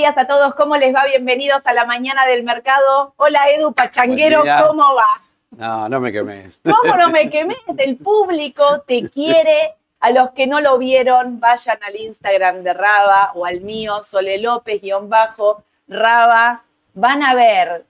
Días a todos, ¿cómo les va? Bienvenidos a la mañana del mercado. Hola Edu Pachanguero. ¿cómo va? No, no me quemes. ¿Cómo no me quemé? El público te quiere. A los que no lo vieron, vayan al Instagram de Raba o al mío, Sole López, guion bajo, Raba. Van a ver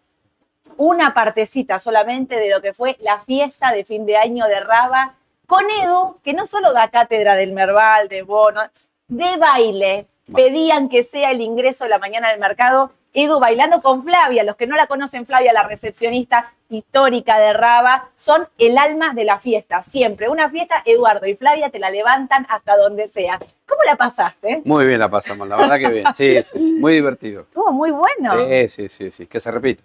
una partecita solamente de lo que fue la fiesta de fin de año de Raba con Edu, que no solo da cátedra del Merval, de Bono, de baile. Pedían que sea el ingreso de la mañana del mercado. Edu bailando con Flavia. Los que no la conocen, Flavia, la recepcionista histórica de Raba, son el alma de la fiesta. Siempre. Una fiesta, Eduardo y Flavia te la levantan hasta donde sea. ¿Cómo la pasaste? Muy bien la pasamos, la verdad que bien. Sí, sí, muy divertido. Estuvo muy bueno. Sí, sí, sí, sí, que se repita.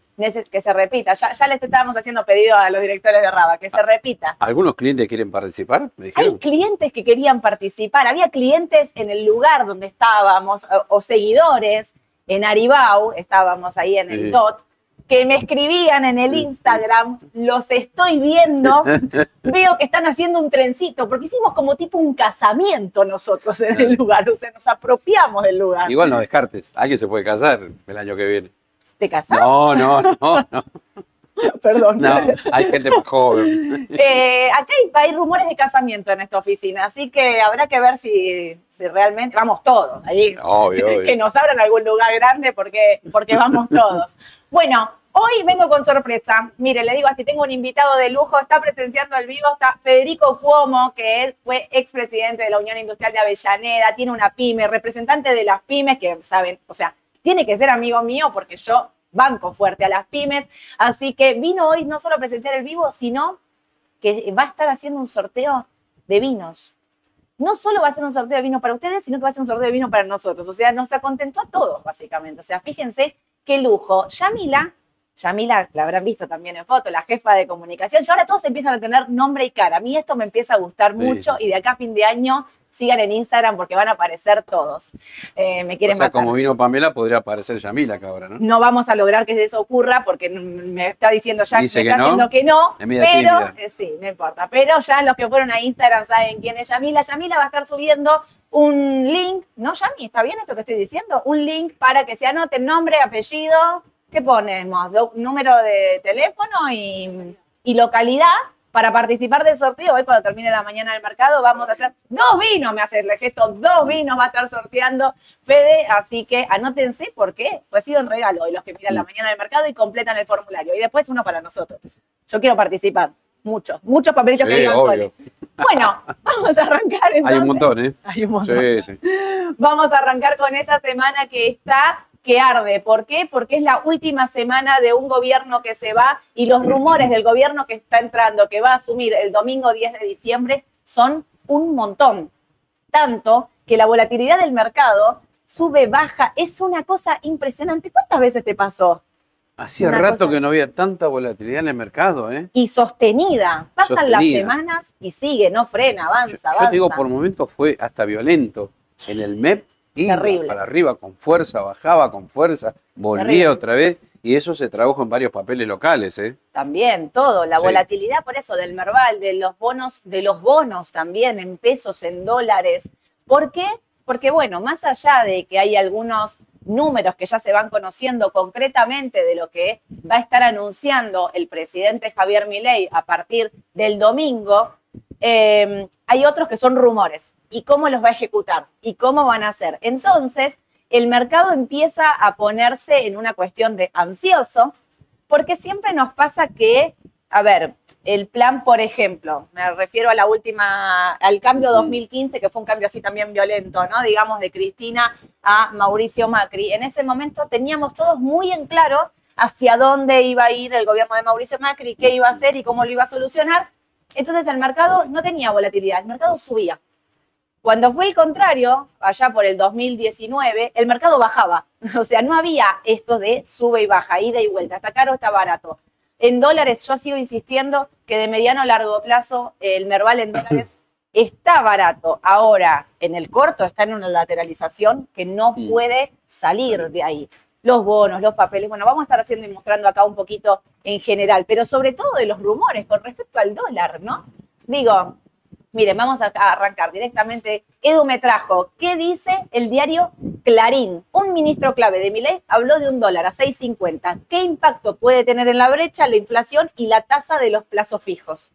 Que se repita. Ya, ya les estábamos haciendo pedido a los directores de Raba, que se repita. ¿Algunos clientes quieren participar? Me Hay clientes que querían participar. Había clientes en el lugar donde estábamos, o, o seguidores, en Aribau, estábamos ahí en Sí. el DOT, que me escribían en el Instagram, los estoy viendo, veo que están haciendo un trencito, porque hicimos como tipo un casamiento nosotros en el lugar, o sea, nos apropiamos del lugar. Igual no descartes. Alguien se puede casar el año que viene. ¿Te casaste? No, no, no, no. Perdón. No, hay gente más joven. Eh, acá hay, hay rumores de casamiento en esta oficina, así que habrá que ver si, si realmente, vamos todos, ahí Obvio, que nos abran algún lugar grande porque, porque vamos todos. Bueno, hoy vengo con sorpresa. Mire, le digo así, tengo un invitado de lujo, está presenciando al vivo, está Federico Cuomo, que es- fue expresidente de la Unión Industrial de Avellaneda, tiene una pyme, representante de las pymes, que saben, o sea, tiene que ser amigo mío porque yo banco fuerte a las pymes, así que vino hoy no solo a presenciar el vivo, sino que va a estar haciendo un sorteo de vinos no solo va a ser un sorteo de vino para ustedes, sino que va a ser un sorteo de vino para nosotros. O sea, nos acontentó a todos, básicamente. O sea, fíjense qué lujo. Yamila, Yamila, la habrán visto también en foto, la jefa de comunicación, y ahora todos empiezan a tener nombre y cara. A mí esto me empieza a gustar Sí. mucho y de acá a fin de año sigan en Instagram porque van a aparecer todos. Eh, me O quieren sea, matar. como vino Pamela, podría aparecer Yamila acá ahora, ¿no? No vamos a lograr que eso ocurra porque me está diciendo ya Dice me que está no. diciendo que no, pero eh, sí, no importa. Pero ya los que fueron a Instagram saben quién es Yamila. Yamila va a estar subiendo un link, ¿no, Yami? ¿Está bien esto que estoy diciendo? Un link para que se anoten nombre, apellido, ¿qué ponemos? Do- número de teléfono y, y localidad para participar del sorteo. Hoy cuando termine la mañana del mercado vamos a hacer dos vinos, me hace el gesto, dos vinos va a estar sorteando Fede, así que anótense porque reciben regalo hoy los que miran la mañana del mercado y completan el formulario. Y después uno para nosotros. Yo quiero participar. Muchos, muchos papelitos que Sí, digan. Sole. Bueno, vamos a arrancar entonces. Hay un montón, ¿eh? Hay un montón. Sí, sí. Vamos a arrancar con esta semana que está que arde. ¿Por qué? Porque es la última semana de un gobierno que se va y los rumores del gobierno que está entrando, que va a asumir el domingo 10 de diciembre, son un montón. Tanto que la volatilidad del mercado sube, baja, es una cosa impresionante. ¿Cuántas veces te pasó? Hacía Una rato cosa- que no había tanta volatilidad en el mercado, ¿eh? Y sostenida. Pasan las semanas y sigue, no frena, Yo, avanza, yo avanza. te digo, por momentos fue hasta violento. En el MEP, iba Terrible. para arriba con fuerza, bajaba con fuerza, volvía Terrible. otra vez, y eso se tradujo en varios papeles locales, ¿eh? También, todo, la Sí. volatilidad por eso del Merval, de los bonos, de los bonos también en pesos, en dólares. ¿Por qué? Porque bueno, más allá de que hay algunos números que ya se van conociendo concretamente de lo que va a estar anunciando el presidente Javier Milei a partir del domingo, eh, hay otros que son rumores. ¿Y cómo los va a ejecutar? ¿Y cómo van a hacer? Entonces, el mercado empieza a ponerse en una cuestión de ansioso, porque siempre nos pasa que, a ver, el plan, por ejemplo, me refiero a la última, al cambio 2015, que fue un cambio así también violento, ¿no? Digamos, de Cristina a Mauricio Macri. En ese momento teníamos todos muy en claro hacia dónde iba a ir el gobierno de Mauricio Macri, qué iba a hacer y cómo lo iba a solucionar. Entonces el mercado no tenía volatilidad, el mercado subía. Cuando fue el contrario, allá por el 2019, el mercado bajaba. O sea, no había esto de sube y baja, ida y vuelta, está caro, está barato. En dólares, yo sigo insistiendo que de mediano a largo plazo el Merval en dólares está barato. Ahora, en el corto está en una lateralización que no puede salir de ahí. Los bonos, los papeles, bueno, vamos a estar haciendo y mostrando acá un poquito en general, pero sobre todo de los rumores con respecto al dólar, ¿no? Digo, miren, vamos a arrancar directamente. Edu me trajo, ¿qué dice el diario Clarín, un ministro clave de Milei habló de un dólar a 6.50. ¿Qué impacto puede tener en la brecha la inflación y la tasa de los plazos fijos?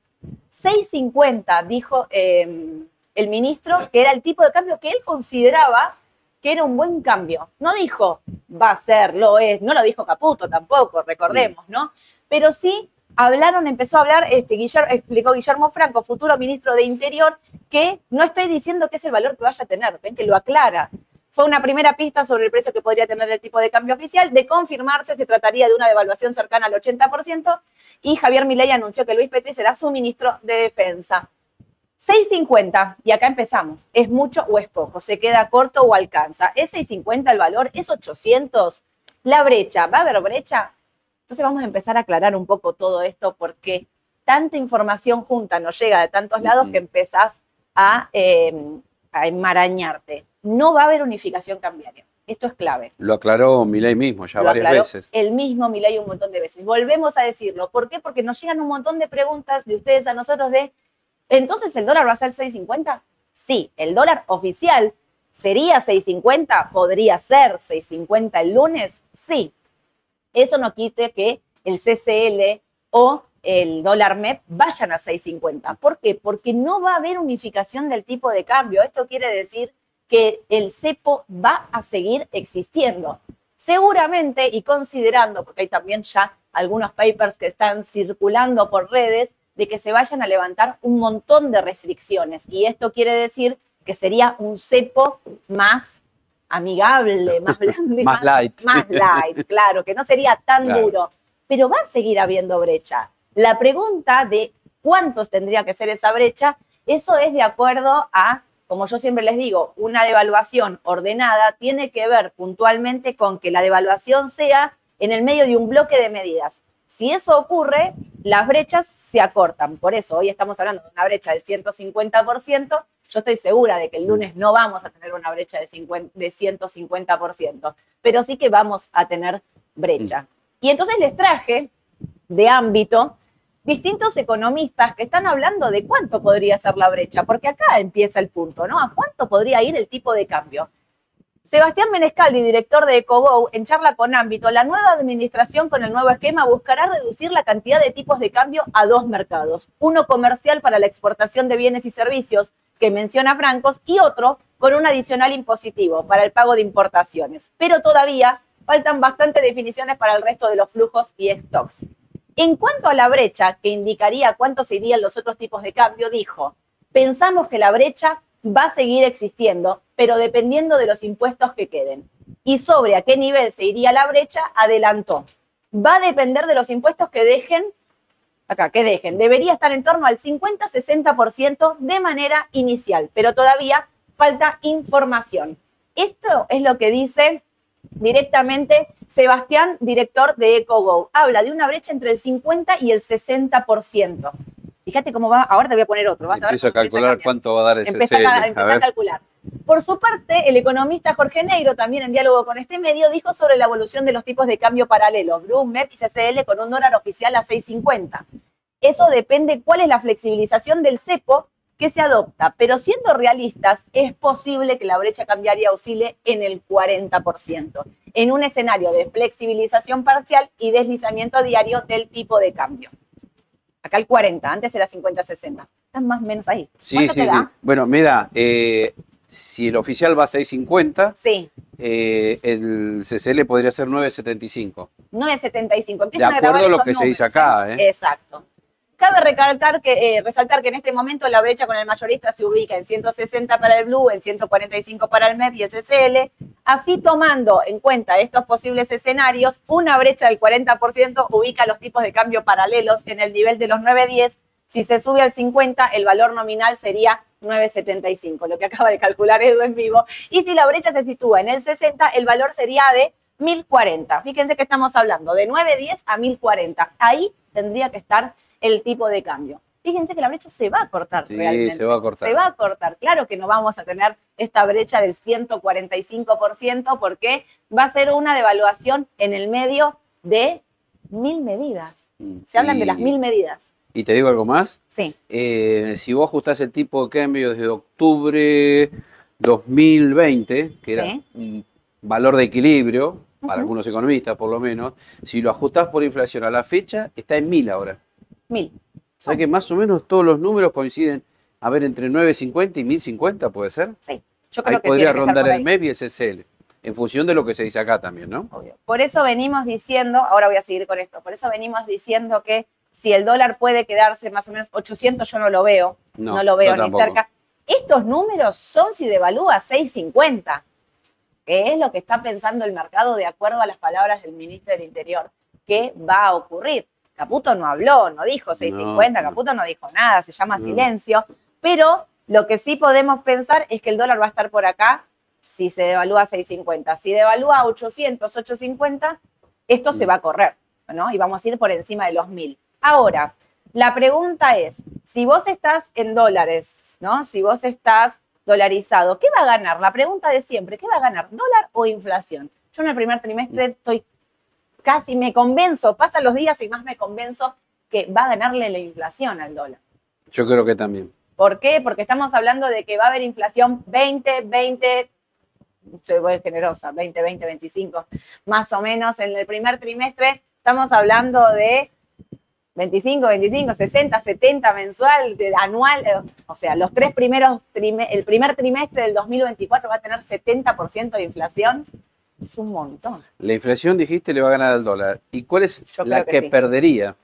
6.50, dijo eh, el ministro, que era el tipo de cambio que él consideraba que era un buen cambio. No dijo, va a ser, lo es, no lo dijo Caputo tampoco, recordemos, ¿no? Pero sí hablaron, empezó a hablar, este, explicó Guillermo Franco, futuro ministro de Interior, que no estoy diciendo que es el valor que vaya a tener, ven que lo aclara. Fue una primera pista sobre el precio que podría tener el tipo de cambio oficial. De confirmarse, se trataría de una devaluación cercana al 80% y Javier Milei anunció que Luis Petri será su ministro de Defensa. 6.50, y acá empezamos. ¿Es mucho o es poco? ¿Se queda corto o alcanza? ¿Es 6.50 el valor? ¿Es 800? La brecha, ¿va a haber brecha? Entonces vamos a empezar a aclarar un poco todo esto porque tanta información junta nos llega de tantos lados que empezás a, em, a enmarañarte. No va a haber unificación cambiaria. Esto es clave. Lo aclaró Milei mismo ya varias veces. El mismo Milei un montón de veces. Volvemos a decirlo. ¿Por qué? Porque nos llegan un montón de preguntas de ustedes a nosotros de entonces, ¿el dólar va a ser 6.50? Sí, el dólar oficial sería 6.50, podría ser 6.50 el lunes, sí. Eso no quite que el CCL o el dólar MEP vayan a 6.50. ¿Por qué? Porque no va a haber unificación del tipo de cambio. Esto quiere decir que el cepo va a seguir existiendo. Seguramente, y considerando, porque hay también ya algunos papers que están circulando por redes, de que se vayan a levantar un montón de restricciones. Y esto quiere decir que sería un cepo más amigable, más blando, más, light. Más light, claro, que no sería tan duro. Pero va a seguir habiendo brecha. La pregunta de cuántos tendría que ser esa brecha, eso es de acuerdo a, como yo siempre les digo, una devaluación ordenada tiene que ver puntualmente con que la devaluación sea en el medio de un bloque de medidas. Si eso ocurre, las brechas se acortan. Por eso hoy estamos hablando de una brecha del 150%. Yo estoy segura de que el lunes no vamos a tener una brecha de, 150%, pero sí que vamos a tener brecha. Y entonces les traje de ámbito distintos economistas que están hablando de cuánto podría ser la brecha, porque acá empieza el punto, ¿no? ¿A cuánto podría ir el tipo de cambio? Sebastián Menescaldi, director de EcoGo, en charla con Ámbito, la nueva administración con el nuevo esquema buscará reducir la cantidad de tipos de cambio a dos mercados. Uno comercial para la exportación de bienes y servicios, que menciona Francos, y otro con un adicional impositivo para el pago de importaciones. Pero todavía faltan bastantes definiciones para el resto de los flujos y stocks. En cuanto a la brecha, que indicaría cuántos serían los otros tipos de cambio, dijo, pensamos que la brecha va a seguir existiendo, pero dependiendo de los impuestos que queden. Y sobre a qué nivel se iría la brecha, adelantó. Va a depender de los impuestos que dejen, acá, que dejen. Debería estar en torno al 50-60% de manera inicial, pero todavía falta información. Esto es lo que dice directamente Sebastián, director de EcoGo. Habla de una brecha entre el 50 y el 60%. Fíjate cómo va, ahora te voy a poner otro. Vas a, ver a calcular cuánto va a dar ese Empieza a, a, calcular. Por su parte, el economista Jorge Negro, también en diálogo con este medio, dijo sobre la evolución de los tipos de cambio paralelos, Brum, MEP y CCL con un dólar oficial a 6.50. Eso depende cuál es la flexibilización del cepo que se adopta, pero siendo realistas, es posible que la brecha cambiaria oscile en el 40%, en un escenario de flexibilización parcial y deslizamiento diario del tipo de cambio. Acá el 40, antes era 50-60. Están más o menos ahí. Sí, sí, sí. Bueno, me da, eh, si el oficial va a 6.50, sí. Eh, el CCL podría ser 9.75. 9.75. De acuerdo a, lo que se dice acá. ¿eh? Exacto. Cabe recalcar que, eh, resaltar que en este momento la brecha con el mayorista se ubica en 160 para el Blue, en 145 para el MEP y el CCL. Así tomando en cuenta estos posibles escenarios, una brecha del 40% ubica los tipos de cambio paralelos en el nivel de los 9.10. Si se sube al 50, el valor nominal sería 9.75, lo que acaba de calcular Edu en vivo. Y si la brecha se sitúa en el 60, el valor sería de 1040. Fíjense que estamos hablando de 9.10 a 1040. Ahí tendría que estar el tipo de cambio. Fíjense que la brecha se va a cortar sí, realmente. se va a cortar. Se va a cortar. Claro que no vamos a tener esta brecha del 145% porque va a ser una devaluación en el medio de mil medidas. Mm, se hablan de las mil medidas. ¿Y te digo algo más? Sí. Eh, si vos ajustás el tipo de cambio desde octubre 2020, que era un valor de equilibrio, para algunos economistas por lo menos, si lo ajustás por inflación a la fecha, está en 1000 ahora. Mil. O sea que más o menos todos los números coinciden, a ver, entre 9.50 y 1.050 puede ser. Sí. Yo creo Ahí que podría rondar el. MEP y el CCL, en función de lo que se dice acá también, ¿no? Obvio. Por eso venimos diciendo, ahora voy a seguir con esto, por eso venimos diciendo que si el dólar puede quedarse más o menos 800, yo no lo veo, no, lo veo ni tampoco. cerca. Estos números son si devalúa 6.50, que es lo que está pensando el mercado de acuerdo a las palabras del ministro del Interior, que va a ocurrir. Caputo no habló, no dijo 6.50, No, no. Caputo no dijo nada, se llama silencio, pero lo que sí podemos pensar es que el dólar va a estar por acá si se devalúa 6.50. Si devalúa 800, 850, esto se va a correr, ¿no? Y vamos a ir por encima de los 1.000. Ahora, la pregunta es, si vos estás en dólares, ¿no? Si vos estás dolarizado, ¿qué va a ganar? La pregunta de siempre, ¿qué va a ganar? ¿Dólar o inflación? Yo en el primer trimestre estoy casi, me convenzo, pasan los días y más me convenzo que va a ganarle la inflación al dólar. Yo creo que también. ¿Por qué? Porque estamos hablando de que va a haber inflación 20, 20, soy muy generosa, 20, 20, 25, más o menos en el primer trimestre. Estamos hablando de 25, 25, 60, 70 mensual, anual. eh, O sea, los tres primeros, el primer trimestre del 2024 va a tener 70% de inflación. Es un montón. La inflación, dijiste, le va a ganar al dólar. ¿Y cuál es Yo la que que, sí. perdería?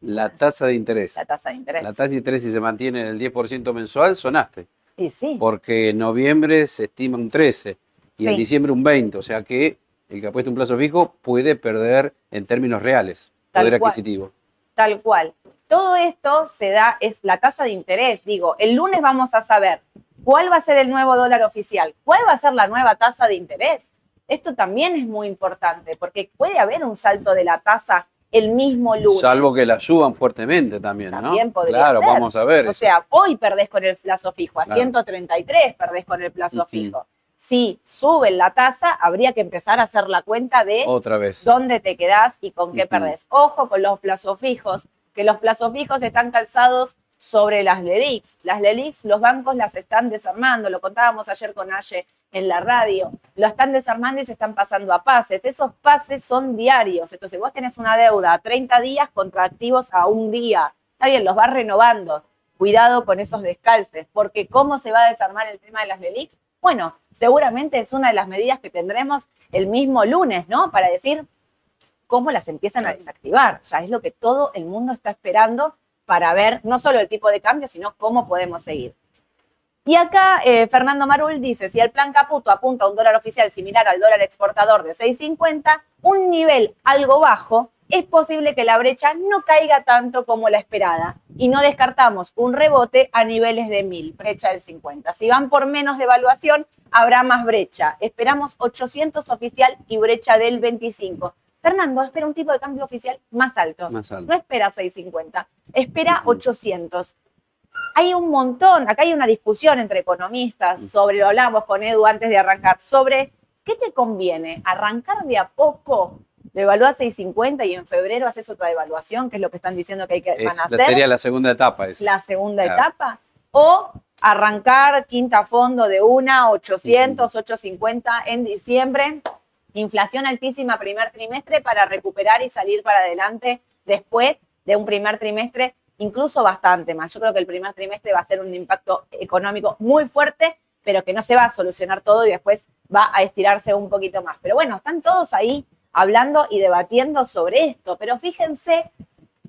La tasa de interés. La tasa de interés. La tasa de interés, si se mantiene en el 10% mensual, sonaste. y sí, Porque en noviembre se estima un 13 y en diciembre un 20. O sea que el que apuesta un plazo fijo puede perder en términos reales Tal poder cual. adquisitivo. Tal cual. Todo esto se da, es la tasa de interés. Digo, el lunes vamos a saber cuál va a ser el nuevo dólar oficial, cuál va a ser la nueva tasa de interés. Esto también es muy importante porque puede haber un salto de la tasa el mismo lunes. Salvo que la suban fuertemente también, ¿no? También podría claro, ser. vamos a ver. O eso. sea, hoy perdés con el plazo fijo, a Claro. 133 perdés con el plazo fijo. Si suben la tasa, habría que empezar a hacer la cuenta de Otra vez. dónde te quedás y con qué Ujú. perdés. Ojo con los plazos fijos, que los plazos fijos están calzados sobre las LELIX. Las LELIX, los bancos las están desarmando, lo contábamos ayer con Aye en la radio, lo están desarmando y se están pasando a pases. Esos pases son diarios, entonces vos tenés una deuda a 30 días contra activos a un día. Está bien, los vas renovando. Cuidado con esos descalces, porque ¿cómo se va a desarmar el tema de las LELIX? Bueno, seguramente es una de las medidas que tendremos el mismo lunes, ¿no? Para decir cómo las empiezan a desactivar. Sea, es lo que todo el mundo está esperando para ver no solo el tipo de cambio, sino cómo podemos seguir. Y acá eh, Fernando Marul dice, si el plan Caputo apunta a un dólar oficial similar al dólar exportador de 6.50, un nivel algo bajo, es posible que la brecha no caiga tanto como la esperada y no descartamos un rebote a niveles de 1000, brecha del 50. Si van por menos de evaluación, habrá más brecha. Esperamos 800 oficial y brecha del 25. Fernando espera un tipo de cambio oficial más alto. Más alto. No espera 650, espera Ujú. 800. Hay un montón, acá hay una discusión entre economistas sobre, lo hablamos con Edu antes de arrancar, sobre qué te conviene, arrancar de a poco, devaluar 650 y en febrero haces otra devaluación, que es lo que están diciendo que hay que, Es- van a hacer, sería la segunda etapa. esa. la segunda Claro. etapa, o arrancar quinta fondo de una, 800, 850 en diciembre, inflación altísima primer trimestre para recuperar y salir para adelante después de un primer trimestre incluso bastante más. Yo creo que el primer trimestre va a ser un impacto económico muy fuerte, pero que no se va a solucionar todo y después va a estirarse un poquito más. Pero bueno, están todos ahí hablando y debatiendo sobre esto, pero fíjense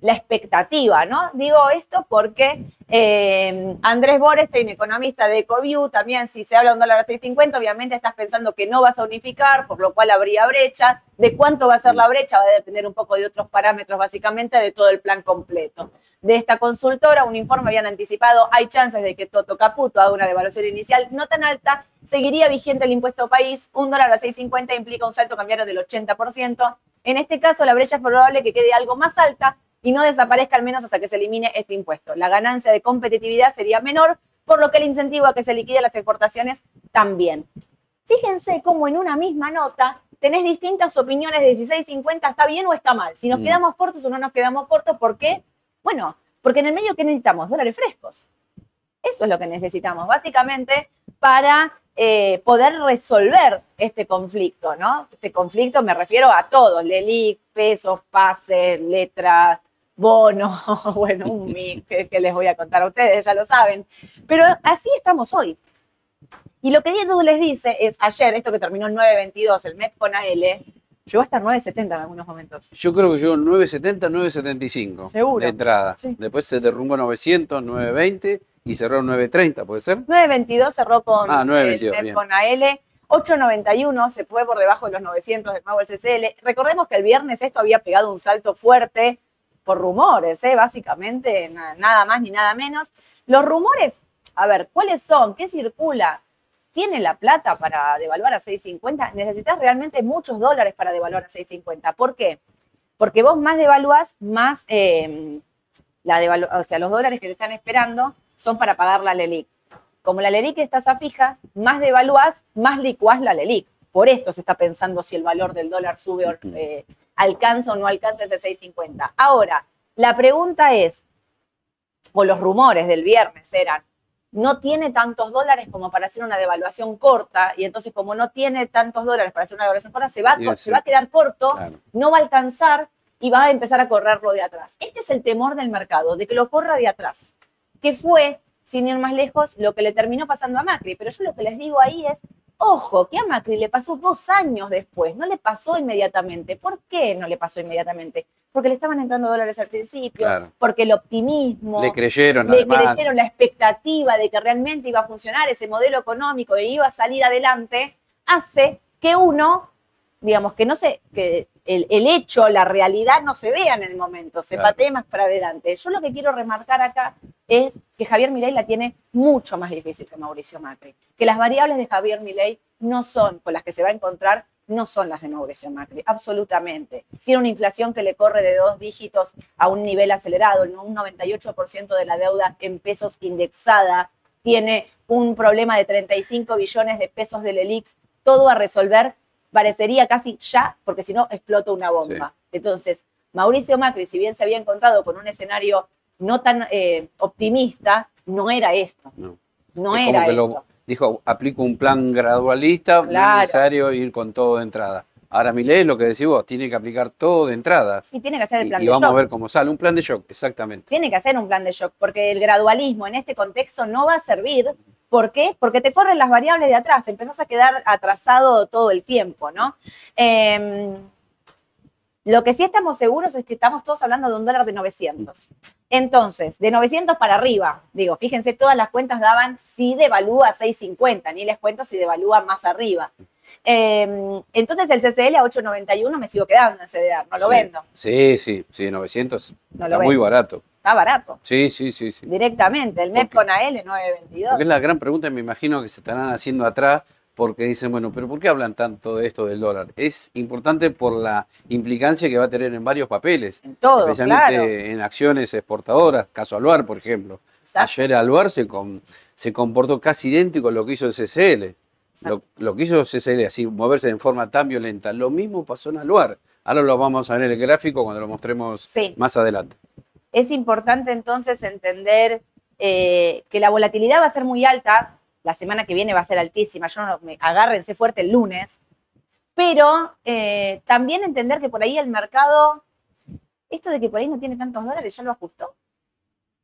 la expectativa, ¿no? Digo esto porque eh, Andrés Borestein, economista de Ecoview, también si se habla de un dólar a 6.50, obviamente estás pensando que no vas a unificar, por lo cual habría brecha. ¿De cuánto va a ser la brecha? Va a depender un poco de otros parámetros, básicamente de todo el plan completo. De esta consultora, un informe habían anticipado, hay chances de que Toto Caputo haga una devaluación inicial no tan alta, seguiría vigente el impuesto país, un dólar a 6.50 implica un salto cambiario del 80%. En este caso, la brecha es probable que quede algo más alta, y no desaparezca al menos hasta que se elimine este impuesto. La ganancia de competitividad sería menor, por lo que el incentivo a que se liquiden las exportaciones también. Fíjense cómo en una misma nota tenés distintas opiniones de 16.50, ¿está bien o está mal? Si nos Mm. quedamos cortos o no nos quedamos cortos, ¿por qué? Bueno, porque en el medio, ¿qué necesitamos? Dólares frescos. Eso es lo que necesitamos, básicamente, para eh, poder resolver este conflicto, ¿no? Este conflicto me refiero a todos, LELIC, pesos, pases, letras, bonos, bueno, un mix que, les voy a contar a ustedes, ya lo saben. Pero así estamos hoy. Y lo que Edu les dice es, ayer, esto que terminó el 9.22, el MEP con AL, llegó hasta 9.70 en algunos momentos. Yo creo que llegó 9.70, 9.75 Seguro. de entrada. Después se derrumbó 900, 9.20 y cerró 9.30, ¿puede ser? 9.22 cerró con ah, el MEP con AL. 8.91 se fue por debajo de los 900 de nuevo el CCL. Recordemos que el viernes esto había pegado un salto fuerte por rumores, ¿eh? básicamente, nada más ni nada menos. Los rumores, a ver, ¿cuáles son? ¿Qué circula? ¿Tiene la plata para devaluar a 6.50? Necesitas realmente muchos dólares para devaluar a 6.50. ¿Por qué? Porque vos más devaluás, más eh, la o sea, los dólares que te están esperando son para pagar la LELIC. Como la LELIC está a fija, más devaluás, más licuás la LELIC. Por esto se está pensando si el valor del dólar sube o eh, alcanza o no alcanza ese 6.50. Ahora, la pregunta es, o los rumores del viernes eran, no tiene tantos dólares como para hacer una devaluación corta, y entonces como no tiene tantos dólares para hacer una devaluación corta, se va, se va a quedar corto, no va a alcanzar y va a empezar a correrlo de atrás. Este es el temor del mercado, de que lo corra de atrás, que fue, sin ir más lejos, lo que le terminó pasando a Macri. Pero yo lo que les digo ahí es, Ojo, que a Macri le pasó dos años después, no le pasó inmediatamente. ¿Por qué no le pasó inmediatamente? Porque le estaban entrando dólares al principio, porque el optimismo, le creyeron, le creyeron la expectativa de que realmente iba a funcionar ese modelo económico y iba a salir adelante, hace que uno, digamos, que no se, que el, hecho, la realidad no se vea en el momento, se patee más para adelante. Yo lo que quiero remarcar acá es que Javier Milei la tiene mucho más difícil que Mauricio Macri, que las variables de Javier Milei no son con las que se va a encontrar, no son las de Mauricio Macri, absolutamente. Tiene una inflación que le corre de dos dígitos a un nivel acelerado, un 98% de la deuda en pesos indexada, tiene un problema de 35 billones de pesos del ELIX, todo a resolver parecería casi ya, porque si no explota una bomba. Entonces, Mauricio Macri, si bien se había encontrado con un escenario no tan eh, optimista, no era esto. No, era esto. dijo, aplico un plan gradualista, es necesario ir con todo de entrada. Ahora mi ley, lo que decís vos, tiene que aplicar todo de entrada. Y tiene que hacer el plan de shock. Y vamos a ver cómo sale, un plan de shock, exactamente. Tiene que hacer un plan de shock, porque el gradualismo en este contexto no va a servir ¿Por qué? Porque te corren las variables de atrás, te empezás a quedar atrasado todo el tiempo, ¿no? Em, lo que sí estamos seguros es que estamos todos hablando de un dólar de 900. Entonces, de 900 para arriba, digo, fíjense, todas las cuentas daban si devalúa 650, ni les cuento si devalúa más arriba. Em, entonces el CCL a 8.91 me sigo quedando en CDR, no lo vendo. Sí, sí, sí, 900 está muy barato está barato. Sí, sí, sí. sí. Directamente, el MEP con AL 922. Porque es la gran pregunta, me imagino que se estarán haciendo atrás, porque dicen, bueno, pero ¿por qué hablan tanto de esto del dólar? Es importante por la implicancia que va a tener en varios papeles. En todo, Especialmente en acciones exportadoras, caso Aluar, por ejemplo. Ayer Aluar se, se comportó casi idéntico a lo que hizo el CCL. Lo, que hizo CCL, así, moverse de forma tan violenta. Lo mismo pasó en Aluar. Ahora lo vamos a ver en el gráfico cuando lo mostremos más adelante. Es importante entonces entender eh, que la volatilidad va a ser muy alta, la semana que viene va a ser altísima, yo no, me, agárrense fuerte el lunes, pero eh, también entender que por ahí el mercado, esto de que por ahí no tiene tantos dólares, ya lo ajustó.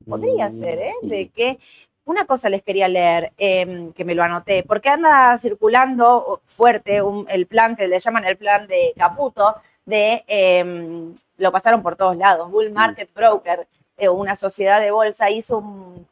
Podría mm. ser, ¿eh? De que una cosa les quería leer, em, que me lo anoté, porque anda circulando fuerte el plan que le llaman el plan de Caputo, de em, lo pasaron por todos lados. Bull mm. Market Broker, eh, una sociedad de bolsa, hizo un,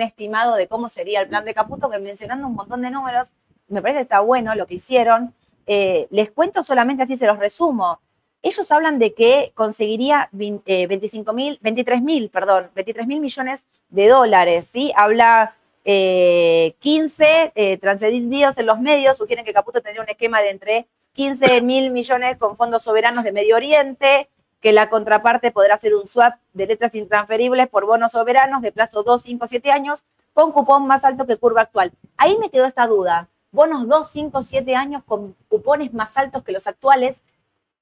estimado de cómo sería el plan de Caputo, que mencionando un montón de números, me parece que está bueno lo que hicieron. Eh, les cuento solamente así, se los resumo. Ellos hablan de que conseguiría 25 mil, 23 mil, perdón, 23 mil millones de dólares, ¿sí? Habla 15 eh, transcendidos en los medios, sugieren que Caputo tendría un esquema de entre 15 mil millones con fondos soberanos de Medio Oriente, que la contraparte podrá ser un swap de letras intransferibles por bonos soberanos de plazo 2, 5, 7 años con cupón más alto que curva actual. Ahí me quedó esta duda. Bonos 2, 5, 7 años con cupones más altos que los actuales.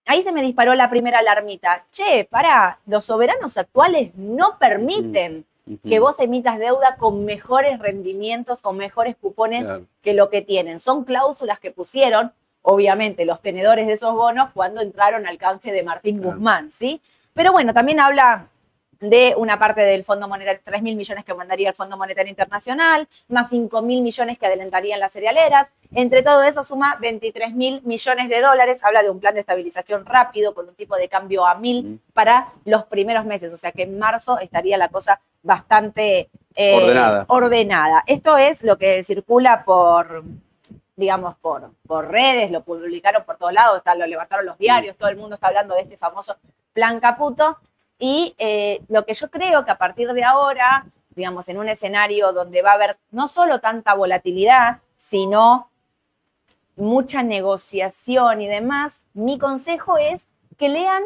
Ahí se me disparó la primera alarmita. Che, para, los soberanos actuales no permiten que vos emitas deuda con mejores rendimientos, con mejores cupones que lo que tienen. Son cláusulas que pusieron, obviamente, los tenedores de esos bonos cuando entraron al canje de Martín Guzmán, ¿sí? Pero bueno, también habla de una parte del Fondo Monetario, 3 mil millones que mandaría el Fondo Monetario Internacional, más 5 mil millones que adelantarían las cerealeras. Entre todo eso suma 23 mil millones de dólares. Habla de un plan de estabilización rápido con un tipo de cambio a mil para los primeros meses. O sea que en marzo estaría la cosa bastante eh, ordenada. ordenada. Esto es lo que circula por, digamos, por, por redes, lo publicaron por todos lados, lo levantaron los diarios, todo el mundo está hablando de este famoso plan Caputo. Y eh, lo que yo creo que a partir de ahora, digamos, en un escenario donde va a haber no solo tanta volatilidad, sino mucha negociación y demás, mi consejo es que lean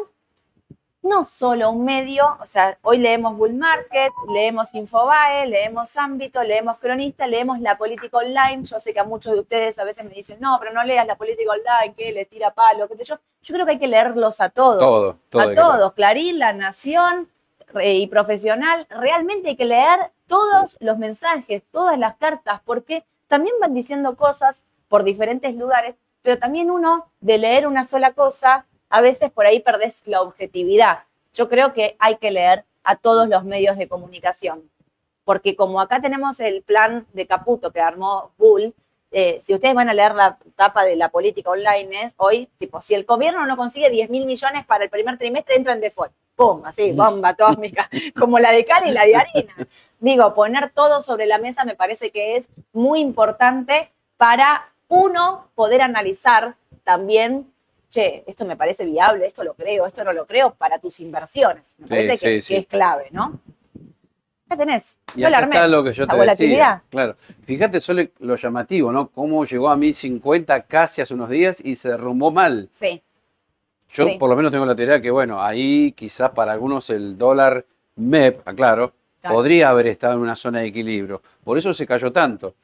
no solo un medio, o sea, hoy leemos Bull Market, leemos Infobae, leemos Ámbito, leemos Cronista, leemos La Política Online. Yo sé que a muchos de ustedes a veces me dicen, no, pero no leas La Política Online, que le tira palo, qué sé yo. Yo creo que hay que leerlos a todos. Todo, todo a todos. Clarín, La Nación y Profesional. Realmente hay que leer todos los mensajes, todas las cartas, porque también van diciendo cosas por diferentes lugares, pero también uno de leer una sola cosa a veces por ahí perdés la objetividad. Yo creo que hay que leer a todos los medios de comunicación, porque como acá tenemos el plan de Caputo que armó Bull, eh, si ustedes van a leer la tapa de la política online, es hoy, tipo, si el gobierno no consigue 10 mil millones para el primer trimestre, entra en default. ¡Pum! Así, bomba atómica, como la de cal y la de harina. Digo, poner todo sobre la mesa me parece que es muy importante para uno poder analizar también che, esto me parece viable, esto lo creo, esto no lo creo, para tus inversiones. Me parece que, es clave, ¿no? Ya tenés. Y acá está lo que yo te decía. Claro. Fíjate solo lo llamativo, ¿no? Cómo llegó a 1050 casi hace unos días y se derrumbó mal. Sí. Yo por lo menos tengo la teoría que, bueno, ahí quizás para algunos el dólar MEP, aclaro, podría haber estado en una zona de equilibrio. Por eso se cayó tanto.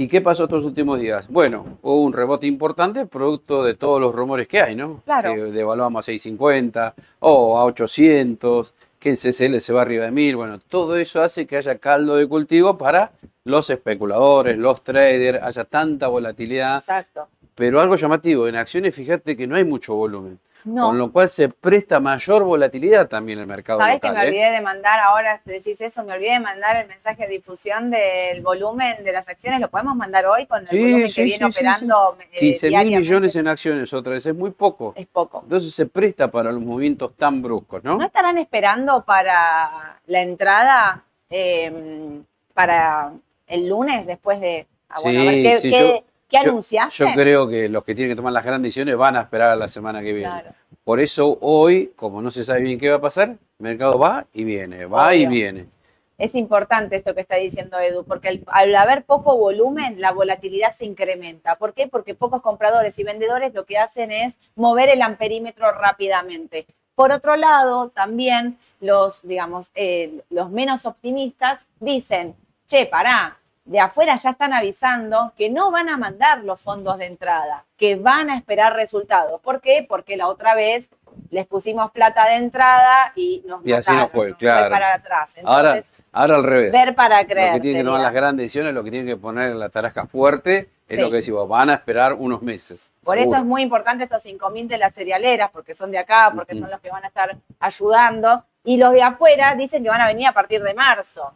¿Y qué pasó estos últimos días? Bueno, hubo un rebote importante producto de todos los rumores que hay, ¿no? Claro. Que devaluamos a 650 o a 800, que el CCL se va arriba de 1000. Bueno, todo eso hace que haya caldo de cultivo para los especuladores, los traders, haya tanta volatilidad. Exacto. Pero algo llamativo, en acciones fíjate que no hay mucho volumen. Con lo cual se presta mayor volatilidad también el mercado ¿Sabes que me ¿eh? olvidé de mandar, ahora decís eso, me olvidé de mandar el mensaje de difusión del volumen de las acciones? ¿Lo podemos mandar hoy con el volumen que viene operando? Eh, 15 mil millones en acciones otra vez, es muy poco. Es poco. Entonces se presta para los movimientos tan bruscos, ¿no? ¿No estarán esperando para la entrada em, para el lunes después de... Ah, bueno, a ver qué, ¿Qué anunciaste? Yo creo que los que tienen que tomar las grandes decisiones van a esperar a la semana que viene. Por eso hoy, como no se sabe bien qué va a pasar, el mercado va y viene, va y viene. Es importante esto que está diciendo Edu, porque al, haber poco volumen, la volatilidad se incrementa. ¿Por qué? Porque pocos compradores y vendedores lo que hacen es mover el amperímetro rápidamente. Por otro lado, también los, digamos, eh, los menos optimistas dicen, che, pará, de afuera ya están avisando que no van a mandar los fondos de entrada, que van a esperar resultados. ¿Por qué? Porque la otra vez les pusimos plata de entrada y nos Y así no fue, claro. para atrás. ahora, ahora al revés. Ver para creer. Lo que tienen que tomar las grandes decisiones, lo que tienen que poner en la tarasca fuerte, es lo que decimos, van a esperar unos meses. Por eso es muy importante estos 5.000 de las cerealeras, porque son de acá, porque son los que van a estar ayudando. Y los de afuera dicen que van a venir a partir de marzo.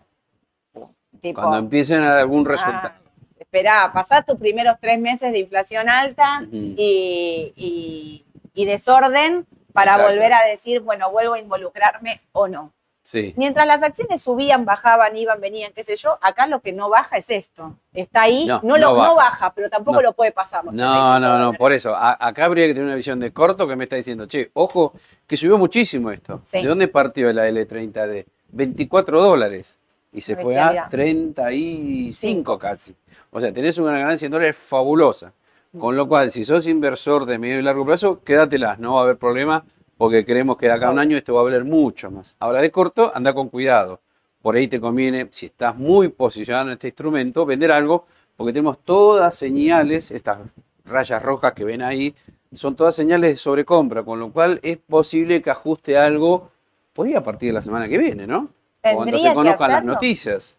Cuando empiecen a algún ah, resultado. espera, pasá tus primeros tres meses de inflación alta y, desorden para volver a decir, bueno, vuelvo a involucrarme o no. Sí. Mientras las acciones subían, bajaban, iban, venían, qué sé yo, acá lo que no baja es esto. Está ahí, no, lo, baja. pero tampoco lo puede pasar. No, no, no, por eso. acá habría que tener una visión de corto que me está diciendo, che, ojo, que subió muchísimo esto. ¿De dónde partió la L30D? 24 dólares y se fue a 35 casi. O sea, tenés una ganancia en dólares fabulosa. Con lo cual, si sos inversor de medio y largo plazo, quédatelas, no va a haber problema, porque creemos que de acá a un año esto va a valer mucho más. Ahora de corto, anda con cuidado. Por ahí te conviene, si estás muy posicionado en este instrumento, vender algo, porque tenemos todas señales, estas rayas rojas que ven ahí, son todas señales de sobrecompra, con lo cual es posible que ajuste algo, podría a partir de la semana que viene, ¿no? Cuando se conozcan las noticias.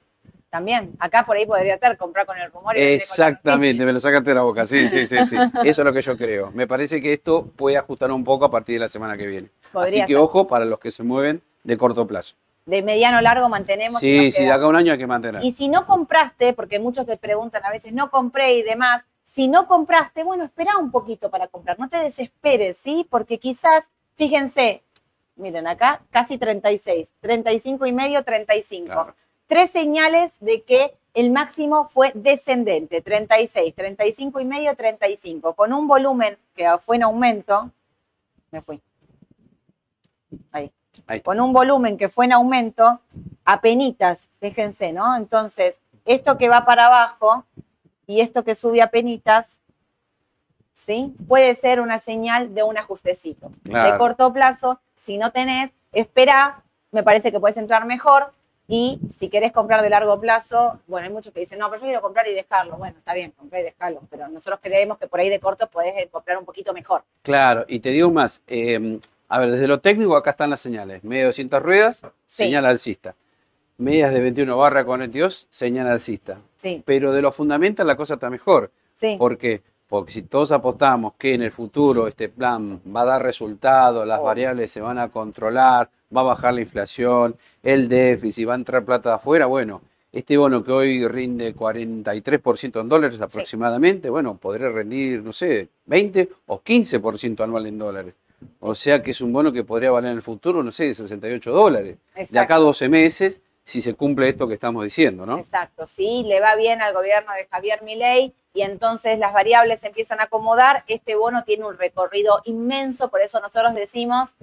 También, acá por ahí podría ser comprar con el rumor. Y Exactamente, me lo sacaste de la boca, sí, sí, sí, sí. Eso es lo que yo creo. Me parece que esto puede ajustar un poco a partir de la semana que viene. Así que ojo para los que se mueven de corto plazo. De mediano largo mantenemos. Sí, sí, de acá a un año hay que mantener. Y si no compraste, porque muchos te preguntan a veces, no compré y demás, si no compraste, bueno, espera un poquito para comprar, no te desesperes, ¿sí? Porque quizás, fíjense, miren acá, casi 36, 35 y medio, 35. Tres señales de que el máximo fue descendente, 36, 35 y medio, 35, con un volumen que fue en aumento, me fui, ahí, ahí. con un volumen que fue en aumento, apenitas, fíjense, ¿no? Entonces, esto que va para abajo y esto que sube a penitas, ¿sí? Puede ser una señal de un ajustecito. De corto plazo, si no tenés, espera, me parece que puedes entrar mejor. Y si querés comprar de largo plazo, bueno, hay muchos que dicen, no, pero yo quiero comprar y dejarlo. Bueno, está bien, comprar y dejarlo, pero nosotros creemos que por ahí de corto podés comprar un poquito mejor. Claro, y te digo más, em, a ver, desde lo técnico acá están las señales. Medio de 200 ruedas, señal alcista medias de 21 barra 42, señal alcista. Sí. Pero de lo fundamental la cosa está mejor. Sí. ¿Por qué? Porque si todos apostamos que en el futuro este plan va a dar resultados, las oh. variables se van a controlar, va a bajar la inflación, el déficit, va a entrar plata de afuera, bueno, este bono que hoy rinde 43% en dólares aproximadamente, bueno, podría rendir, no sé, 20 o 15% anual en dólares. O sea que es un bono que podría valer en el futuro, no sé, 68 dólares. De acá a 12 meses si se cumple esto que estamos diciendo, ¿no? Exacto, sí, le va bien al gobierno de Javier Milei y entonces las variables se empiezan a acomodar, este bono tiene un recorrido inmenso, por eso nosotros decimos,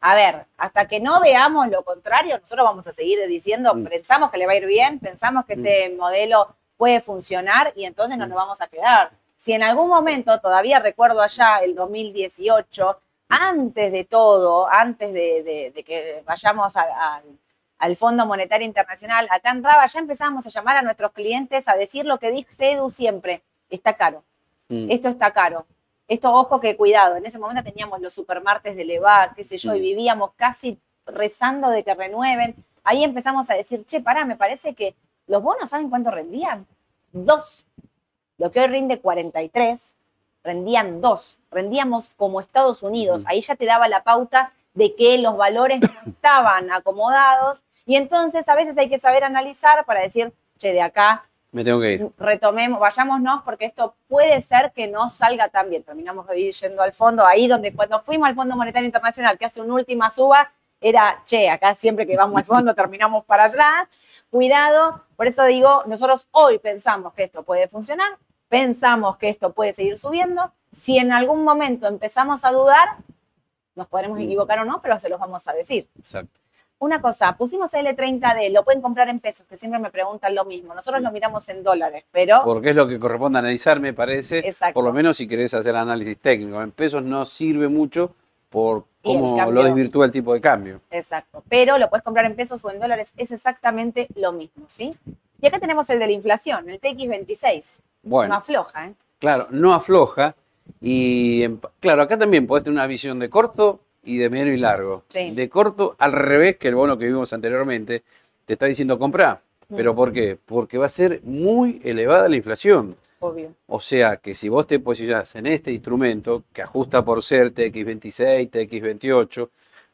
a ver, hasta que no veamos lo contrario, nosotros vamos a seguir diciendo, mm. pensamos que le va a ir bien, pensamos que mm. este modelo puede funcionar y entonces no mm. nos vamos a quedar. Si en algún momento, todavía recuerdo allá el 2018, antes de todo, antes de, que vayamos al al Fondo Monetario Internacional, acá en Raba, ya empezamos a llamar a nuestros clientes a decir lo que dice Edu siempre, está caro, mm. esto está caro. Esto, ojo que cuidado, en ese momento teníamos los supermartes de Levar, qué sé yo, y mm. vivíamos casi rezando de que renueven. Ahí empezamos a decir, che, pará, me parece que los bonos, ¿saben cuánto rendían? Dos. Lo que hoy rinde 43, rendían dos. Rendíamos como Estados Unidos. Mm. Ahí ya te daba la pauta de que los valores no estaban acomodados y entonces a veces hay que saber analizar para decir, che, de acá me tengo que ir. Retomemos, vayámonos, porque esto puede ser que no salga tan bien. Terminamos de ir yendo al fondo, ahí donde cuando fuimos al Fondo Monetario Internacional, que hace una última suba, era, che, acá siempre que vamos al fondo terminamos para atrás. Cuidado, por eso digo, nosotros hoy pensamos que esto puede funcionar, pensamos que esto puede seguir subiendo. Si en algún momento empezamos a dudar, nos podremos mm. equivocar o no, pero se los vamos a decir. Exacto una cosa, pusimos L30D, lo pueden comprar en pesos, que siempre me preguntan lo mismo. Nosotros lo miramos en dólares, pero. Porque es lo que corresponde analizar, me parece. Exacto. Por lo menos si querés hacer análisis técnico. En pesos no sirve mucho por cómo lo desvirtúa el tipo de cambio. Exacto. Pero lo puedes comprar en pesos o en dólares, es exactamente lo mismo, ¿sí? Y acá tenemos el de la inflación, el TX26. Bueno. No afloja, ¿eh? Claro, no afloja. Y claro, acá también podés tener una visión de corto y de medio y largo. De corto, al revés que el bono que vimos anteriormente, te está diciendo comprar. Mm. ¿Pero por qué? Porque va a ser muy elevada la inflación. Obvio. O sea que si vos te posicionás en este instrumento que ajusta por ser TX26, TX28,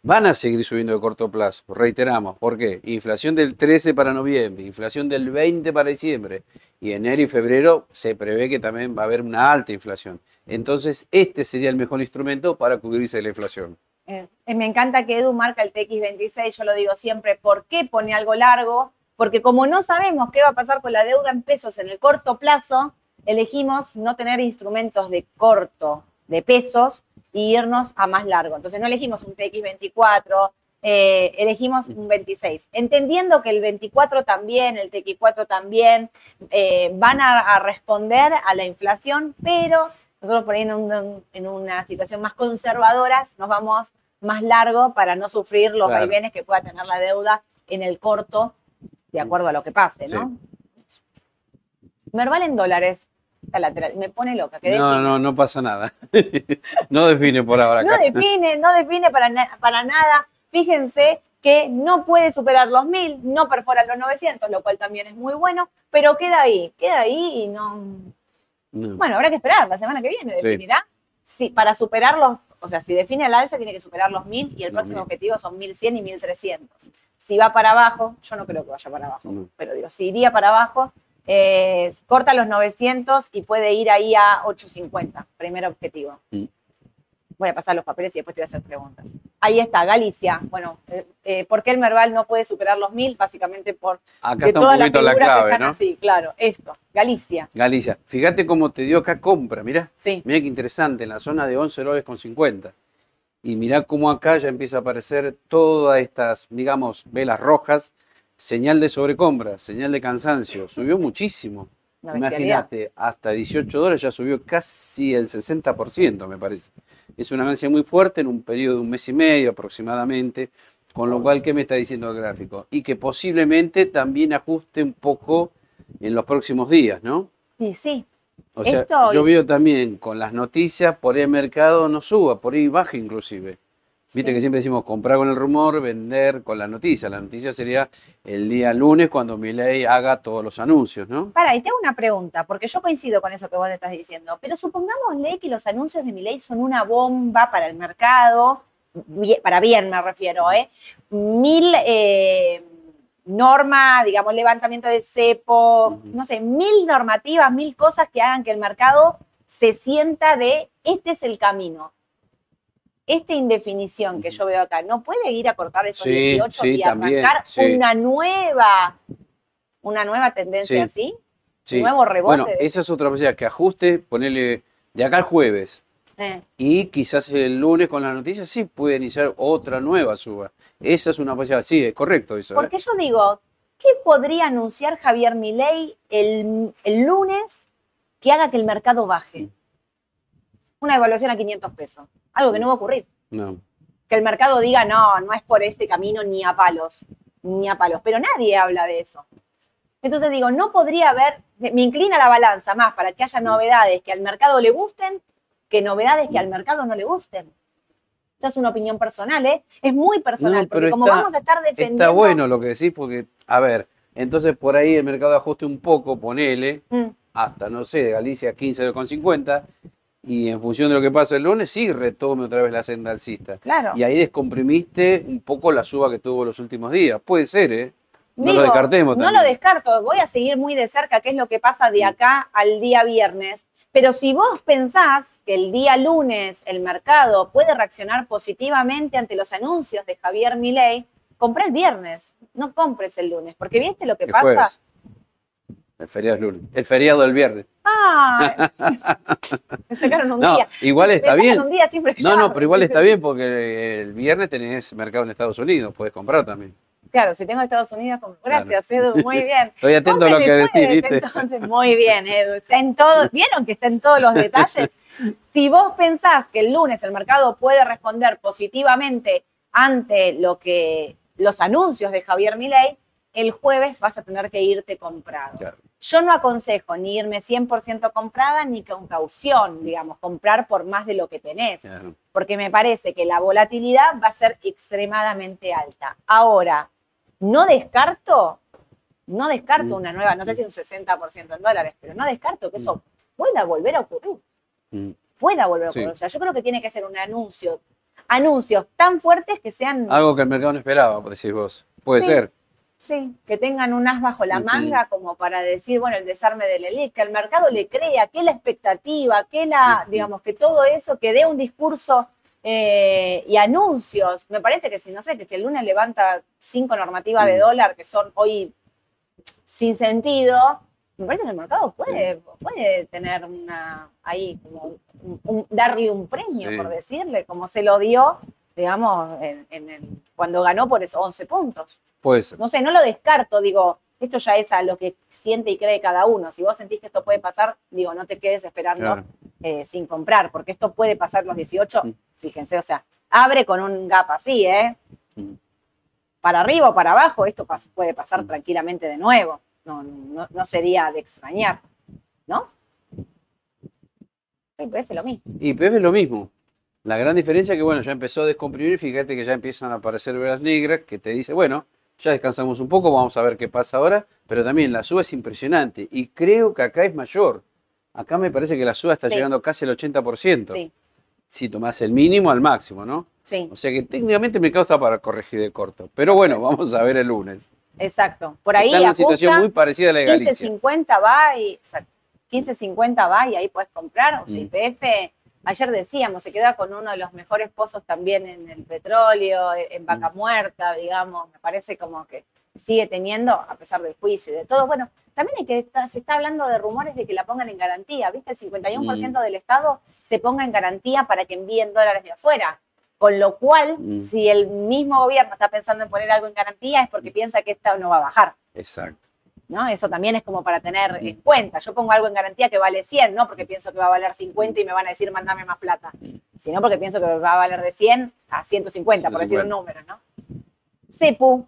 van a seguir subiendo de corto plazo. Reiteramos, ¿por qué? Inflación del 13 para noviembre, inflación del 20 para diciembre y enero y febrero se prevé que también va a haber una alta inflación. Entonces, este sería el mejor instrumento para cubrirse de la inflación. Eh, me encanta que Edu marca el TX26, yo lo digo siempre, ¿por qué pone algo largo? Porque como no sabemos qué va a pasar con la deuda en pesos en el corto plazo, elegimos no tener instrumentos de corto, de pesos, y irnos a más largo. Entonces no elegimos un TX24, eh, elegimos un 26, entendiendo que el 24 también, el TX4 también eh, van a, responder a la inflación, pero nosotros por ahí en, una situación más conservadora nos vamos más largo para no sufrir los vaivenes que pueda tener la deuda en el corto, de acuerdo a lo que pase, ¿no? Merval en dólares, lateral, me pone loca. no, no, no pasa nada. no define por ahora. No define, no define para, para nada. Fíjense, que no puede superar los 1000, no perfora los 900, lo cual también es muy bueno, pero queda ahí, queda ahí y no... No. Bueno, habrá que esperar, la semana que viene Sí. definirá. Si, para superar los, o sea, si define el alza tiene que superar los 1000 y el próximo 1000. objetivo son 1100 y 1300. Si va para abajo, yo no creo que vaya para abajo, No. pero digo, si iría para abajo, eh, corta los 900 y puede ir ahí a 850, primer objetivo. Mm. Voy a pasar los papeles y después te voy a hacer preguntas. Ahí está, Galicia. Bueno, eh, eh, ¿por qué el Merval no puede superar los 1000? Básicamente por Acá que está un todas las poquito la clave, están ¿no? así, claro. Esto, Galicia. Galicia, fíjate cómo te dio acá compra, mirá. Sí, Mirá qué interesante, en la zona de 11 dólares con 50. Y mirá cómo acá ya empieza a aparecer todas estas, digamos, velas rojas, señal de sobrecompra, señal de cansancio. Subió muchísimo. Imagínate, hasta 18 dólares ya subió casi el 60%, me parece. Es una ganancia muy fuerte en un periodo de un mes y medio aproximadamente, con lo cual, ¿qué me está diciendo el gráfico? Y que posiblemente también ajuste un poco en los próximos días, ¿no? Y sí, O sea, Esto- yo veo también con las noticias, por ahí el mercado no suba, por ahí baja inclusive. Viste que siempre decimos comprar con el rumor, vender con la noticia. La noticia sería el día lunes cuando Milei haga todos los anuncios, ¿no? Para, y te hago una pregunta, porque yo coincido con eso que vos te estás diciendo, pero supongámosle que los anuncios de mi ley son una bomba para el mercado, para bien me refiero, ¿eh? Mil eh, normas, digamos, levantamiento de cepo, no sé, mil normativas, mil cosas que hagan que el mercado se sienta de este es el camino. Esta indefinición que yo veo acá, ¿no puede ir a cortar esos Sí, 18 sí, y también, arrancar sí. una nueva, una nueva tendencia Sí. así? Sí. Nuevo rebote. Bueno, esa es otra posibilidad, que ajuste, ponerle de acá al jueves. Eh, Y quizás el lunes con las noticias sí puede iniciar otra nueva suba. Esa es una posibilidad, sí, es correcto eso. ¿eh? Porque yo digo, ¿qué podría anunciar Javier Milei el, el lunes que haga que el mercado baje? Una evaluación a 500 pesos. Algo que no va a ocurrir. No. Que el mercado diga, no, no es por este camino ni a palos, ni a palos. Pero nadie habla de eso. Entonces digo, no podría haber, me inclina la balanza más para que haya novedades que al mercado le gusten que novedades que al mercado no le gusten. Esta es una opinión personal, ¿eh? Es muy personal, No, porque pero como vamos a estar defendiendo... Está bueno lo que decís porque, a ver, entonces por ahí el mercado ajuste un poco, ponele, Mm. hasta, no sé, de Galicia 15,50 y en función de lo que pasa el lunes, sí retome otra vez la senda alcista. Claro. Y ahí descomprimiste un poco la suba que tuvo los últimos días. Puede ser, ¿eh? No Digo, lo descartemos No lo descarto, voy a seguir muy de cerca qué es lo que pasa de acá al día viernes. Pero si vos pensás que el día lunes el mercado puede reaccionar positivamente ante los anuncios de Javier Milei, compré el viernes, no compres el lunes, porque viste lo que el pasa. jueves. El feriado es lunes. El feriado del viernes. Ah, me sacaron un No, día. igual está bien. un día siempre que No, yo no, pero igual está bien porque el viernes tenés mercado en Estados Unidos, puedes comprar también. Claro, si tengo Estados Unidos, como- gracias, Edu, muy bien. Estoy atento a lo que decís, jueves, ¿viste? Entonces, muy bien, Edu. Está en todo, ¿Vieron que está en todos los detalles? Si vos pensás que el lunes el mercado puede responder positivamente ante lo que los anuncios de Javier Milei, el jueves vas a tener que irte comprado. Claro. Yo no aconsejo ni irme 100% comprada ni con caución, digamos, comprar por más de lo que tenés Claro. porque me parece que la volatilidad va a ser extremadamente alta. Ahora, no descarto, no descarto Mm. una nueva, no sé si un 60% en dólares, pero no descarto que eso pueda volver a ocurrir, Mm. pueda volver a Sí. ocurrir. O sea, yo creo que tiene que ser un anuncio, anuncios tan fuertes que sean, Algo que el mercado no esperaba, decís vos. Puede Sí. ser. Sí, que tengan un as bajo la manga como para decir, bueno, el desarme del elite, que el mercado le crea, que la expectativa, que la, digamos, que todo eso, que dé un discurso eh, y anuncios. Me parece que si, no sé, que si el lunes levanta cinco normativas de dólar que son hoy sin sentido, me parece que el mercado puede, puede tener una, ahí, como un- un- darle un premio, por decirle, como se lo dio, digamos, en, en el, cuando ganó por esos 11 puntos. Puede ser. No sé, no lo descarto, digo, esto ya es a lo que siente y cree cada uno. Si vos sentís que esto puede pasar, digo, no te quedes esperando Claro. eh, sin comprar, porque esto puede pasar los 18, Mm. fíjense, o sea, abre con un gap así, ¿eh? Mm. Para arriba o para abajo, esto puede pasar Mm. tranquilamente de nuevo. No, no, no sería de extrañar, ¿no? IPF lo mismo. Y PF es lo mismo. La gran diferencia es que, bueno, ya empezó a descomprimir, fíjate que ya empiezan a aparecer velas negras, que te dice, bueno, ya descansamos un poco, vamos a ver qué pasa ahora, pero también la suba es impresionante y creo que acá es mayor. Acá me parece que la suba está Sí. llegando casi al 80%. Sí, Si tomás el mínimo al máximo, ¿no? sí, O sea que técnicamente me causa para corregir de corto. Pero bueno, vamos a ver el lunes. exacto. Por ahí Está en una situación muy parecida a la de Galicia. 15.50 va y exacto. 15.50 va y ahí puedes comprar. O sea, Mm. Ayer decíamos, se queda con uno de los mejores pozos también en el petróleo, en vaca Mm. muerta, digamos. Me parece como que sigue teniendo, a pesar del juicio y de todo. Bueno, también hay que está- se está hablando de rumores de que la pongan en garantía. ¿Viste? El 51% del Estado se ponga en garantía para que envíen dólares de afuera. Con lo cual, Mm. si el mismo gobierno está pensando en poner algo en garantía, es porque piensa que esta no va a bajar. Exacto. ¿No? Eso también es como para tener en cuenta. Yo pongo algo en garantía que vale 100, no porque pienso que va a valer 50 y me van a decir mándame más plata, sino porque pienso que va a valer de 100 a 150, por decir un 150. número, ¿no? CEPU,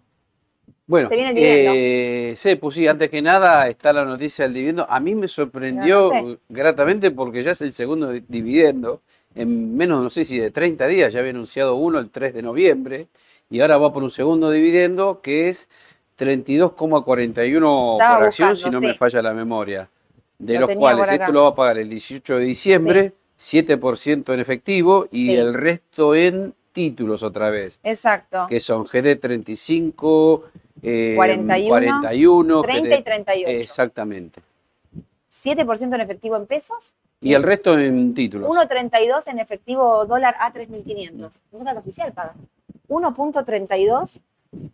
Bueno, Se viene el dividendo. eh, Cepu, sí, antes que nada está la noticia del dividendo. A mí me sorprendió Gratamente. gratamente porque ya es el segundo di- dividendo. En menos, no sé si de 30 días, ya había anunciado uno el 3 de noviembre y ahora va por un segundo dividendo que es 32,41 Estaba por acción, buscando, si no sí. me falla la memoria. De Lo los cuales esto lo va a pagar el 18 de diciembre, 7% en efectivo y Sí. el resto en títulos otra vez exacto, que son GD 35, eh, 41, 41, 30 y GD 38. Exactamente. 7% en efectivo en pesos, Y el resto en títulos. 1.32 en efectivo dólar a 3.500. Dólar oficial paga. 1.32 En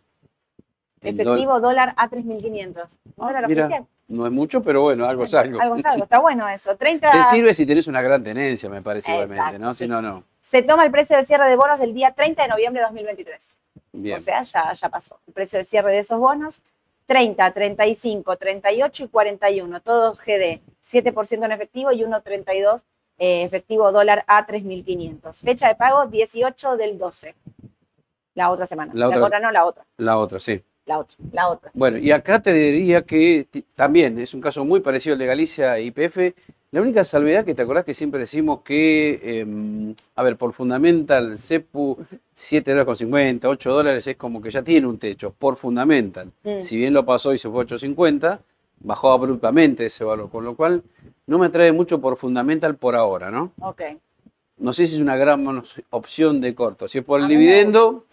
efectivo dólar a 3.500. Dólar Ah, mira, oficial. No es mucho, pero bueno, algo es algo. Algo es algo, está bueno eso. 30, Te sirve si tenés una gran tenencia, me parece igualmente, Exacto, ¿no? Si sí. no, no. Se toma el precio de cierre de bonos del día 30 de noviembre de 2023. Bien. O sea, ya, ya pasó. El precio de cierre de esos bonos, 30, 35, 38 y 41, todos GD, 7% en efectivo y 1,32 eh, efectivo dólar a 3.500. Fecha de pago 18 del 12. La otra semana. La La otra- otra no, la otra. La otra, sí. La otra. La otra. Bueno, y acá te diría que también es un caso muy parecido al de Galicia e IPF. La única salvedad que te acordás que siempre decimos que, eh, a ver, por Fundamental, CEPU, 7 dólares con 50, 8 dólares, es como que ya tiene un techo, por Fundamental. Mm. Si bien lo pasó y se fue a 8.50, bajó abruptamente ese valor, con lo cual no me atrae mucho por Fundamental por ahora, ¿no? Ok. No sé si es una gran opción de corto. Si es por el dividendo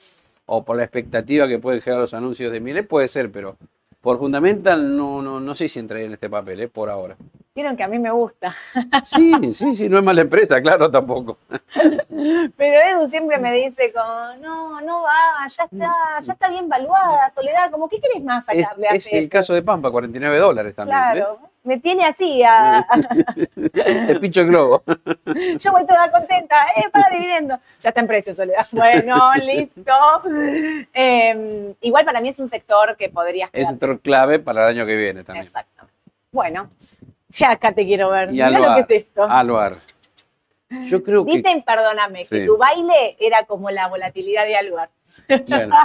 o por la expectativa que pueden generar los anuncios de Milet, puede ser, pero por Fundamental no, no, no sé si entraría en este papel, ¿eh? por ahora. Vieron que a mí me gusta. Sí, sí, sí, no es mala empresa, claro, tampoco. Pero Edu siempre me dice como, no, no va, ya está, ya está bien valuada, Soledad, como, ¿qué querés más Es, sacarle a es el caso de Pampa, 49 dólares también. Claro, me tiene así. Te pincho el globo. yo voy toda contenta, eh, paga dividendo. Ya está en precio, Soledad. Bueno, listo. Eh, igual para mí es un sector que podrías Es quedar. otro clave para el año que viene también. Exactamente. Bueno, ya acá te quiero ver. Y Mirá lo que es esto. Aluar. Yo creo que. Dicen, perdóname, que tu baile era como la volatilidad de Aluar. Bueno.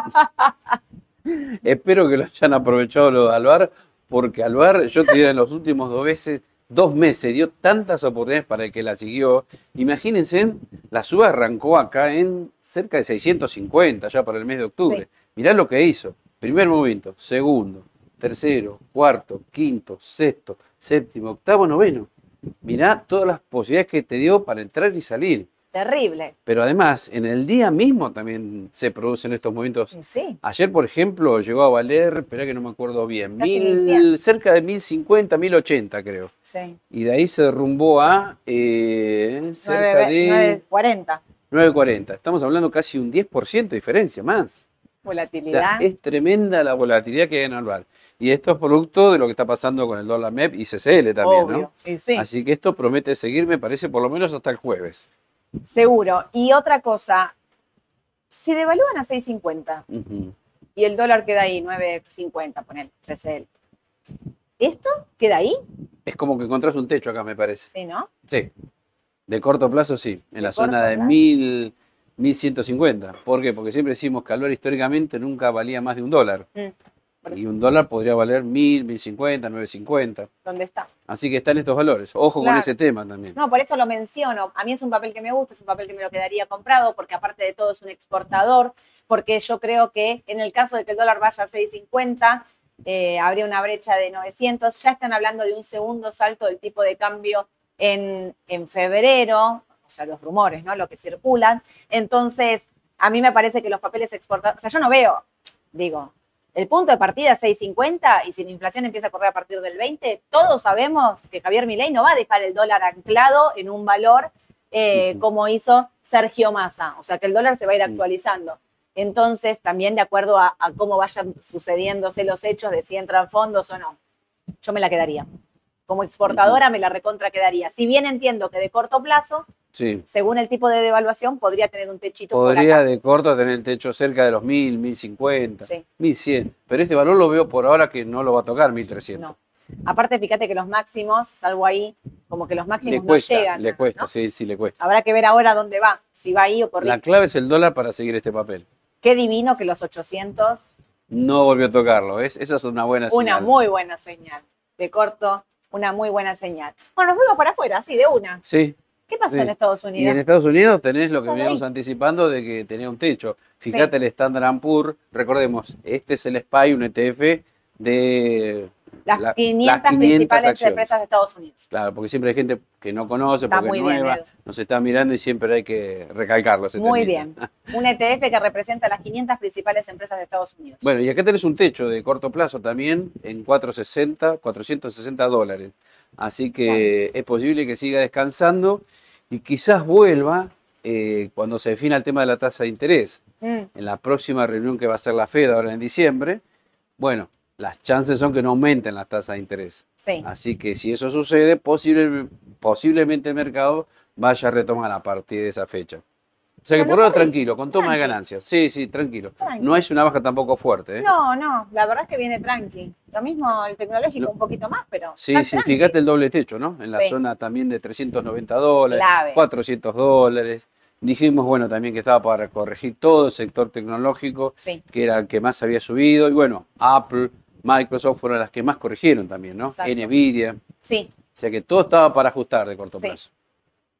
Espero que lo hayan aprovechado lo de Alvar, porque Alvar, yo te diría, en los últimos dos veces, dos meses, dio tantas oportunidades para el que la siguió. Imagínense, la suba arrancó acá en cerca de 650 ya para el mes de octubre. Sí. Mirá lo que hizo. Primer movimiento, segundo, tercero, cuarto, quinto, sexto, séptimo, octavo, noveno. Mirá todas las posibilidades que te dio para entrar y salir. Terrible. Pero además, en el día mismo también se producen estos movimientos Sí. Ayer, por ejemplo, llegó a valer, espera que no me acuerdo bien, mil- 1100. cerca de 1050, 1080 creo. Sí. Y de ahí se derrumbó a eh, cerca de 9.40. 940. Estamos hablando casi un 10% de diferencia más. O sea, Volatilidad. es tremenda la volatilidad que hay en Alvar. Y esto es producto de lo que está pasando con el dólar MEP y CCL también, obvio. ¿no? Sí, Así que esto promete seguir, me parece, por lo menos hasta el jueves. Seguro. Y otra cosa, si devalúan a 6.50 Ujú. y el dólar queda ahí, 9.50, poner CCL, ¿esto queda ahí? Es como que encontrás un techo acá, me parece. Sí, ¿no? Sí. De corto plazo, sí. En la zona de plazo. 1000, 1150. ¿Por qué? Porque siempre decimos que Alvar históricamente nunca valía más de un dólar. Por Y un dólar podría valer mil, mil cincuenta, nueve cincuenta. ¿Dónde está? Así que están estos valores. Ojo con ese tema también. No, por eso lo menciono. A mí es un papel que me gusta, es un papel que me lo quedaría comprado, porque aparte de todo es un exportador, porque yo creo que en el caso de que el dólar vaya a 6.50, eh, habría una brecha de 900. Ya están hablando de un segundo salto del tipo de cambio en, en febrero, o sea, los rumores, ¿no? Lo que circulan. Entonces, a mí me parece que los papeles exportados, o sea, yo no veo, digo, el punto de partida es 6.50 y si la inflación empieza a correr a partir del 20, todos sabemos que Javier Milei no va a dejar el dólar anclado en un valor eh, como hizo Sergio Massa, o sea que el dólar se va a ir actualizando. Entonces, también de acuerdo a, cómo vayan sucediéndose los hechos de si entran fondos o no, yo me la quedaría. Como exportadora me la recontra quedaría. Si bien entiendo que de corto plazo según el tipo de devaluación, podría tener un techito. Podría de corto tener el techo cerca de los 1000, 1050, sí. 1100. Pero este valor lo veo por ahora que no lo va a tocar 1300. No. Aparte, fíjate que los máximos, salvo ahí, como que los máximos no llegan. Le cuesta, sí, sí, le cuesta. Habrá que ver ahora dónde va, si va ahí o por La clave es el dólar para seguir este papel. Qué divino que los 800. No volvió a tocarlo, ¿ves? Esa es una buena señal. Una muy buena señal. De corto, una muy buena señal. Bueno, nos fuimos para afuera, sí, de una. Sí. ¿Qué pasó en Estados Unidos? Y en Estados Unidos tenés lo que veníamos anticipando de que tenía un techo. Fíjate el Standard Poor's, recordemos, este es el SPY, un ETF de las, 500, principales empresas de Estados Unidos. Claro, porque siempre hay gente que no conoce, porque es nueva, nos está mirando y siempre hay que recalcarlo. Muy bien. Un ETF que representa las 500 principales empresas de Estados Unidos. Bueno, y acá tenés un techo de corto plazo también en 460, 460 dólares. Así que es posible que siga descansando y quizás vuelva eh, cuando se defina el tema de la tasa de interés. Mm. En la próxima reunión que va a ser la Fed ahora en diciembre, bueno, las chances son que no aumenten las tasas de interés. Así que si eso sucede, posiblemente el mercado vaya a retomar a partir de esa fecha. O sea que por ahora tranquilo, con toma de ganancias. Sí, sí, tranquilo. No es una baja tampoco fuerte. ¿eh? No, no, la verdad es que viene tranqui. Lo mismo el tecnológico, un poquito más, pero. Sí, sí, fíjate el doble techo, ¿no? En la zona también de 390 dólares, 400 dólares. Dijimos, bueno, también que estaba para corregir todo el sector tecnológico, que era el que más había subido. Y bueno, Apple, Microsoft fueron las que más corrigieron también, ¿no? Nvidia. Sí. O sea que todo estaba para ajustar de corto plazo.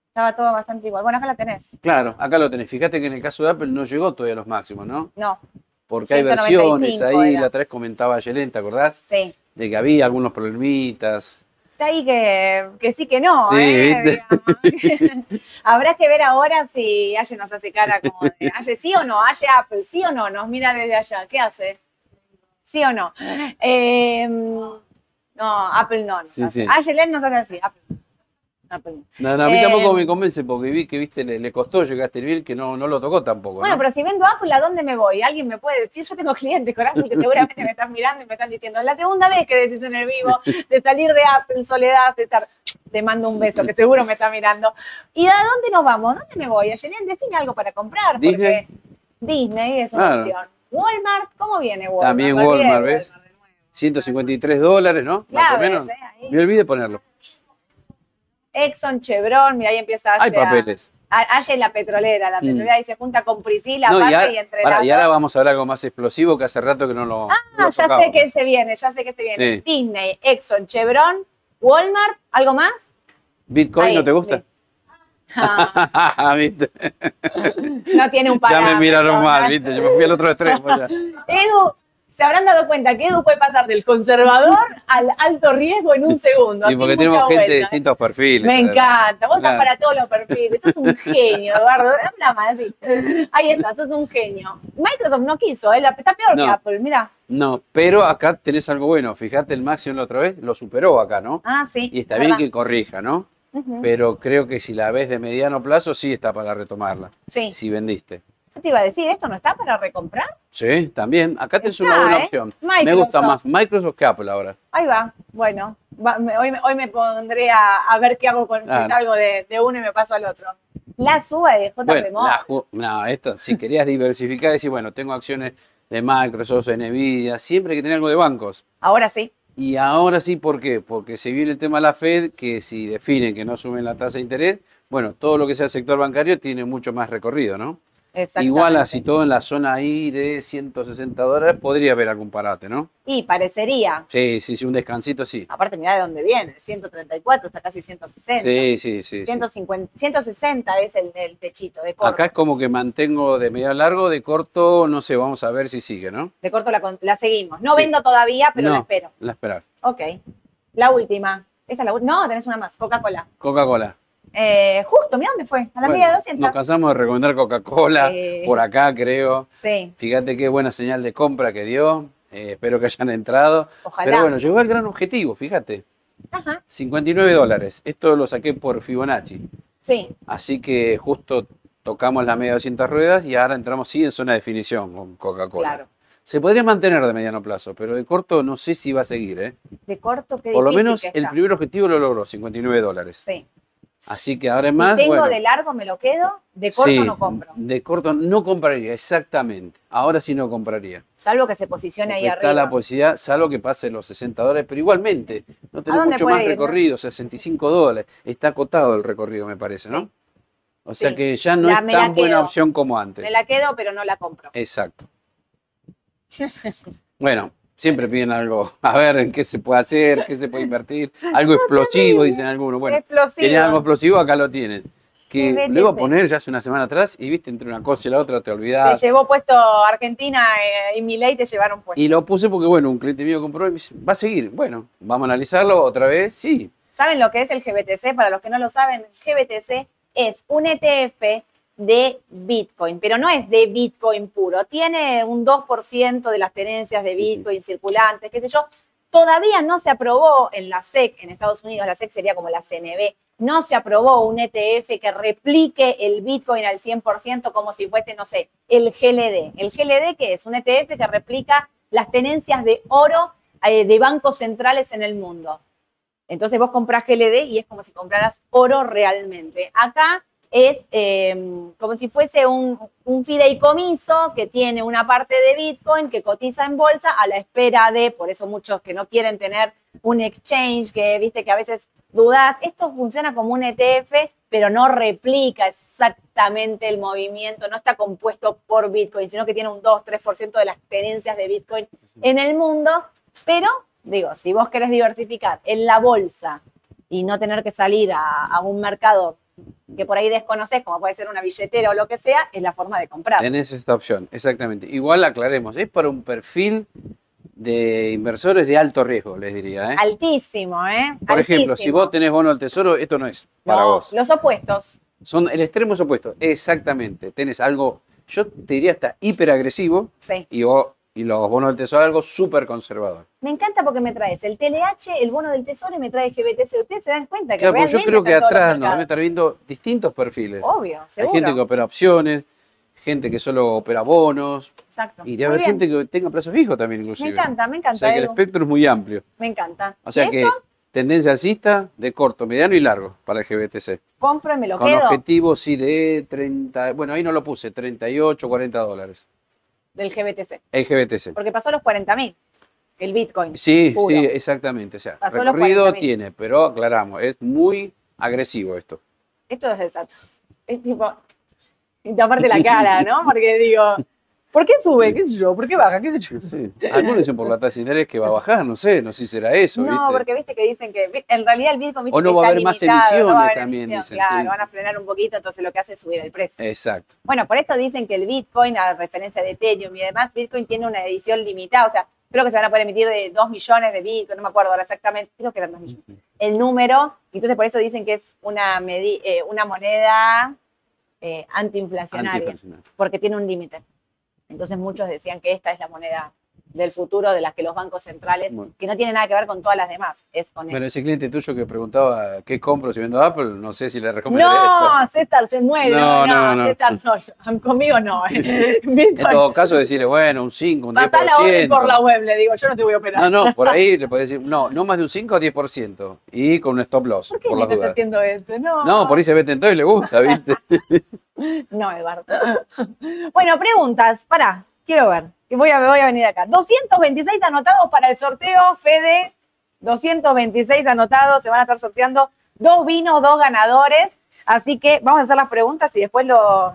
Estaba todo bastante igual. Bueno, acá la tenés. Claro, acá lo tenés. Fíjate que en el caso de Apple no llegó todavía a los máximos, ¿no? No. Porque hay versiones ahí, la otra vez comentaba Yelén, ¿te acordás? Sí. De que había algunos problemitas. Está ahí que, sí que no, sí, ¿eh? Habrá que ver ahora si Aye nos hace cara como de Aye sí o no, Aye Apple, sí o no, nos mira desde allá, ¿qué hace? ¿Sí o no? Em, no, Apple no. Sí, hace. nos hace así, Apple. No, no, a mí tampoco me convence porque vi que viste le, costó llegar a Bill que no, no lo tocó tampoco. Bueno, pero si vendo Apple, ¿a dónde me voy? Alguien me puede decir, yo tengo clientes con Apple que seguramente me están mirando y me están diciendo, es la segunda vez que decís en el vivo de salir de Apple, soledad, de estar, te mando un beso, que seguro me está mirando. ¿Y a dónde nos vamos? ¿Dónde me voy? Ayelen, decime algo para comprar, porque Disney, es una opción. Walmart, ¿cómo viene Walmart? También Walmart, ¿ves? 153 dólares, ¿no? Más o menos. Eh, me olvidé ponerlo. Exxon, Chevron, mira, ahí empieza Hay papeles. Aye es la petrolera, la mm. petrolera ahí se junta con Priscila, no, y, entre y ahora vamos a ver algo más explosivo que hace rato que no lo. Ah, ya sé que se viene, ya sé que se viene. Disney, Exxon, Chevron, Walmart, ¿algo más? ¿Bitcoin no te gusta? Ah. no tiene un parámetro. Ya me miraron mal, ¿viste? Yo me fui al otro extremo. Ya. Edu, se habrán dado cuenta que Edu puede pasar del conservador al alto riesgo en un segundo. Y porque tenemos gente de distintos perfiles. Me encanta, vos estás para todos los perfiles. Sos un genio, Eduardo. Habla más así. Ahí está, sos un genio. Microsoft no quiso, ¿eh? está peor que Apple, mira. No, pero acá tenés algo bueno. Fíjate, el máximo la otra vez lo superó acá, ¿no? Ah, sí. Y está bien que corrija, ¿no? Pero creo que si la ves de mediano plazo, sí está para retomarla. Sí. Si vendiste te iba a decir, ¿esto no está para recomprar? Sí, también. Acá tenés una buena ¿eh? opción. Me gusta más Microsoft que Apple ahora. Ahí va. Bueno, hoy, hoy, me pondré a, ver qué hago con si salgo de, uno y me paso al otro. La suba de JP bueno, No, esto, si querías diversificar, decir, bueno, tengo acciones de Microsoft, Nvidia, siempre hay que tener algo de bancos. Ahora sí. Y ahora sí, ¿por qué? Porque se viene el tema de la Fed, que si definen que no suben la tasa de interés, bueno, todo lo que sea sector bancario tiene mucho más recorrido, ¿no? Igual así todo en la zona ahí de 160 dólares podría haber algún parate, ¿no? Y parecería. Sí, sí, sí, un descansito sí. Aparte, mira de dónde viene, 134 está casi 160. Sí, sí, sí. 150, 160 es el, el, techito de corto. Acá es como que mantengo de medio largo, de corto, no sé, vamos a ver si sigue, ¿no? De corto la, la seguimos. No vendo todavía, pero la espero. La esperar. Ok. La última. ¿Esta es la última? No, tenés una más, Coca-Cola. Coca-Cola. Eh, justo, mira dónde fue, a la media de 200. Nos cansamos de recomendar Coca-Cola por acá, creo. Sí. Fíjate qué buena señal de compra que dio. Eh, espero que hayan entrado. Ojalá. Pero bueno, llegó al gran objetivo, fíjate. Ajá. 59 dólares. Esto lo saqué por Fibonacci. Sí. Así que justo tocamos la media de 200 ruedas y ahora entramos sí en zona de definición con Coca-Cola. Claro. Se podría mantener de mediano plazo, pero de corto no sé si va a seguir. ¿eh? De corto, qué Por lo menos que el primer objetivo lo logró, 59 dólares. Sí. Así que ahora es si más. tengo de largo me lo quedo, de corto no compro. De corto no compraría, exactamente. Ahora sí no compraría. Salvo que se posicione ahí está arriba. Está la posibilidad, salvo que pase los 60 dólares, pero igualmente, no tenés mucho más recorrido, 65 dólares. Está acotado el recorrido, me parece, ¿no? O sea que ya no es tan buena opción como antes. Me la quedo, pero no la compro. Exacto. bueno, Siempre piden algo, a ver en qué se puede hacer, qué se puede invertir. Algo explosivo, dicen algunos. Bueno, tienen algo explosivo, acá lo tienen. Que luego poner ya hace una semana atrás y viste entre una cosa y la otra te olvidás. Te llevó puesto Argentina eh, y Milei te llevaron puesto. Y lo puse porque, bueno, un cliente mío compró y me dice, va a seguir. Bueno, vamos a analizarlo otra vez, sí. ¿Saben lo que es el GBTC? Para los que no lo saben, el GBTC es un ETF de Bitcoin, pero no es de Bitcoin puro, tiene un 2% de las tenencias de Bitcoin circulantes, qué sé yo. Todavía no se aprobó en la SEC, en Estados Unidos la SEC sería como la CNB, no se aprobó un ETF que replique el Bitcoin al 100% como si fuese, no sé, el GLD. ¿El GLD qué es? Un ETF que replica las tenencias de oro eh, de bancos centrales en el mundo. Entonces vos compras GLD y es como si compraras oro realmente. Acá es em, como si fuese un, fideicomiso que tiene una parte de Bitcoin que cotiza en bolsa a la espera de, por eso muchos que no quieren tener un exchange, que viste que a veces dudas, esto funciona como un ETF, pero no replica exactamente el movimiento, no está compuesto por Bitcoin, sino que tiene un 2-3% de las tenencias de Bitcoin en el mundo, pero digo, si vos querés diversificar en la bolsa y no tener que salir a, a un mercado que por ahí desconoces, como puede ser una billetera o lo que sea, es la forma de comprar. Tenés esta opción, exactamente. Igual aclaremos, es para un perfil de inversores de alto riesgo, les diría. ¿eh? Altísimo, ¿eh? Por ejemplo, si vos tenés bono al tesoro, esto no es para vos. Los opuestos. Son el extremo opuesto, exactamente. Tenés algo, yo te diría hasta hiperagresivo sí. y vos y los bonos del tesoro algo súper conservador. Me encanta porque me traes el TLH, el bono del tesoro y me traes GBTC. Ustedes se dan cuenta que claro, realmente yo creo que atrás nos debe estar viendo distintos perfiles. Obvio, seguro. Hay gente que opera opciones, gente que solo opera bonos. Exacto. Y debe haber gente que tenga plazo fijo también, inclusive. Me encanta, me encanta. O sea que el espectro es muy amplio. Me encanta. O sea que tendencia alcista de corto, mediano y largo para el GBTC. Compro y me lo Con quedo. Con objetivo, sí, de 30, bueno, ahí no lo puse, 38, 40 dólares del GBTC. El GBTC. Porque pasó los 40 mil, el Bitcoin. Sí, sí, exactamente. O sea, pasó recorrido tiene, pero aclaramos, es muy agresivo esto. Esto es exacto. Es tipo, y taparte la cara, ¿no? Porque digo, ¿por qué sube? ¿Qué sé yo? ¿Por qué baja? ¿Qué sé yo? Sí. Algunos dicen por la tasa de interés que va a bajar, no sé, no sé si será eso. No, porque viste que dicen que en realidad el Bitcoin o no va a haber más emisiones también. Dicen, claro, van a frenar un poquito, entonces lo que hace es subir el precio. Exacto. Bueno, por eso dicen que el Bitcoin, a referencia de Ethereum y demás, Bitcoin tiene una edición limitada, o sea, creo que se van a poder emitir de 2 millones de Bitcoin, no me acuerdo ahora exactamente, creo que eran 2 millones. El número, entonces por eso dicen que es una, eh, una moneda eh, antiinflacionaria, porque tiene un límite. Entonces muchos decían que esta es la moneda del futuro de las que los bancos centrales, que no tiene nada que ver con todas las demás, es con Pero ese cliente tuyo que preguntaba qué compro si vendo Apple, no sé si le recomiendo No, César, se muere. No, no, no, César, no, conmigo no. Eh. en todo caso, decirle, bueno, un 5, un 10%. Pasá la orden por la web, le digo, yo no te voy a operar. No, no, por ahí le podés decir, no, no más de un 5 o 10%. Y con un stop loss. ¿Por qué por me estás haciendo esto? No. No, por ahí se ve tentado y le gusta, ¿viste? no, Eduardo. bueno, preguntas, pará. Quiero ver, voy a, voy a venir acá. 226 anotados para el sorteo, Fede. 226 anotados, se van a estar sorteando dos vinos, dos ganadores. Así que vamos a hacer las preguntas y después lo,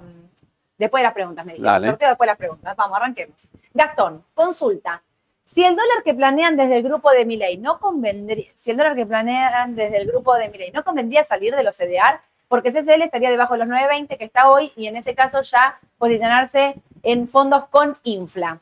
Después de las preguntas, me dijeron. Sorteo después de las preguntas. Vamos, arranquemos. Gastón, consulta. Si el dólar que planean desde el grupo de Milei no convendría, si el dólar que planean desde el grupo de Milei no convendría salir de los CDR, porque el CCL estaría debajo de los 9.20 que está hoy y en ese caso ya posicionarse en fondos con infla.